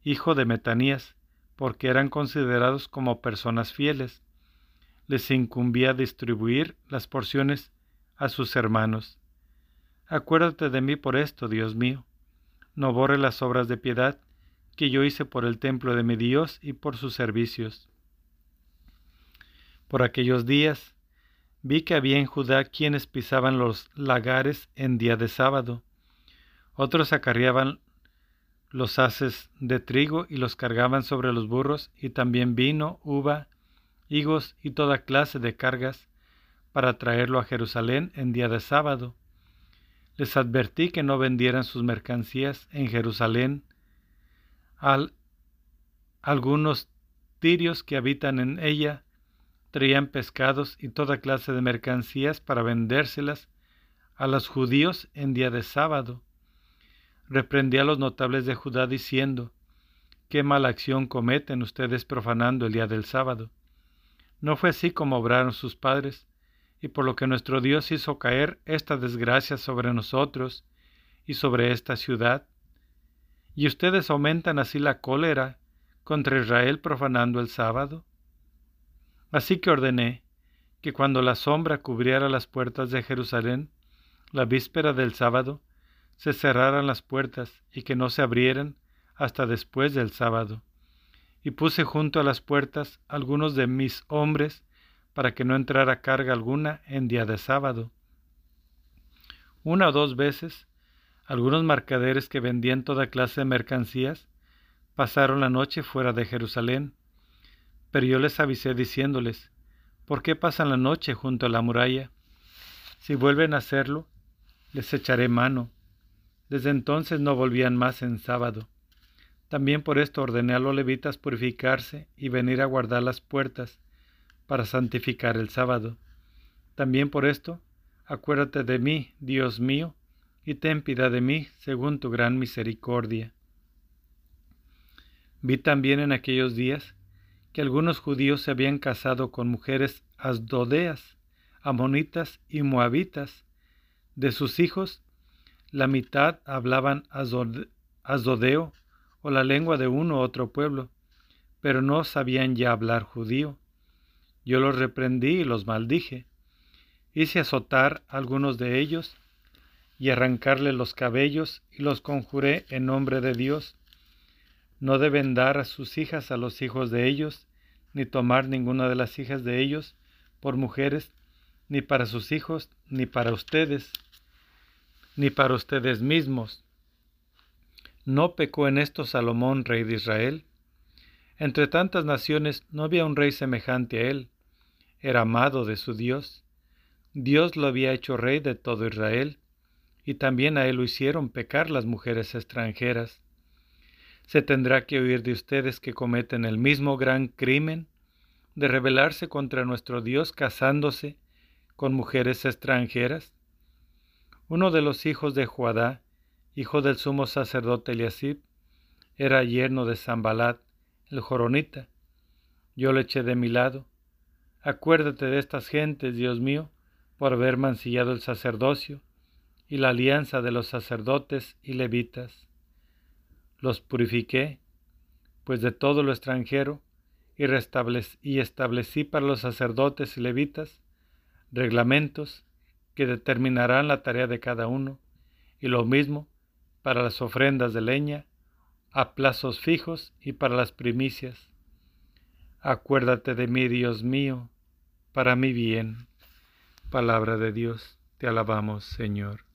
A: hijo de Metanías, porque eran considerados como personas fieles. Les incumbía distribuir las porciones a sus hermanos. Acuérdate de mí por esto, Dios mío. No borre las obras de piedad que yo hice por el templo de mi Dios y por sus servicios. Por aquellos días vi que había en Judá quienes pisaban los lagares en día de sábado. Otros acarreaban los haces de trigo y los cargaban sobre los burros, y también vino, uva, higos y toda clase de cargas para traerlo a Jerusalén en día de sábado. Les advertí que no vendieran sus mercancías en Jerusalén. Al, algunos tirios que habitan en ella traían pescados y toda clase de mercancías para vendérselas a los judíos en día de sábado. Reprendí a los notables de Judá diciendo, ¿qué mala acción cometen ustedes profanando el día del sábado? No fue así como obraron sus padres, y por lo que nuestro Dios hizo caer esta desgracia sobre nosotros y sobre esta ciudad. Y ustedes aumentan así la cólera contra Israel profanando el sábado. Así que ordené que cuando la sombra cubriera las puertas de Jerusalén, la víspera del sábado, se cerraran las puertas y que no se abrieran hasta después del sábado. Y puse junto a las puertas algunos de mis hombres para que no entrara carga alguna en día de sábado. Una o dos veces, algunos mercaderes que vendían toda clase de mercancías pasaron la noche fuera de Jerusalén, pero yo les avisé diciéndoles, ¿por qué pasan la noche junto a la muralla? Si vuelven a hacerlo, les echaré mano. Desde entonces no volvían más en sábado. También por esto ordené a los levitas purificarse y venir a guardar las puertas, para santificar el sábado. También por esto, acuérdate de mí, Dios mío, y ten piedad de mí según tu gran misericordia. Vi también en aquellos días que algunos judíos se habían casado con mujeres asdodeas, amonitas y moabitas. De sus hijos, la mitad hablaban asdodeo o la lengua de uno u otro pueblo, pero no sabían ya hablar judío. Yo los reprendí y los maldije. Hice azotar a algunos de ellos y arrancarle los cabellos y los conjuré en nombre de Dios. No deben dar a sus hijas a los hijos de ellos, ni tomar ninguna de las hijas de ellos por mujeres, ni para sus hijos, ni para ustedes, ni para ustedes mismos. ¿No pecó en esto Salomón, rey de Israel? Entre tantas naciones no había un rey semejante a él, era amado de su Dios. Dios lo había hecho rey de todo Israel, y también a él lo hicieron pecar las mujeres extranjeras. Se tendrá que oír de ustedes que cometen el mismo gran crimen de rebelarse contra nuestro Dios casándose con mujeres extranjeras. Uno de los hijos de Juadá, hijo del sumo sacerdote Eliasib, era yerno de Zambalat, el joronita. Yo le eché de mi lado, Acuérdate de estas gentes, Dios mío, por haber mancillado el sacerdocio y la alianza de los sacerdotes y levitas. Los purifiqué, pues de todo lo extranjero, y, y establecí para los sacerdotes y levitas reglamentos que determinarán la tarea de cada uno, y lo mismo para las ofrendas de leña, a plazos fijos y para las primicias. Acuérdate de mí, Dios mío, para mi bien. Palabra de Dios, te alabamos, Señor.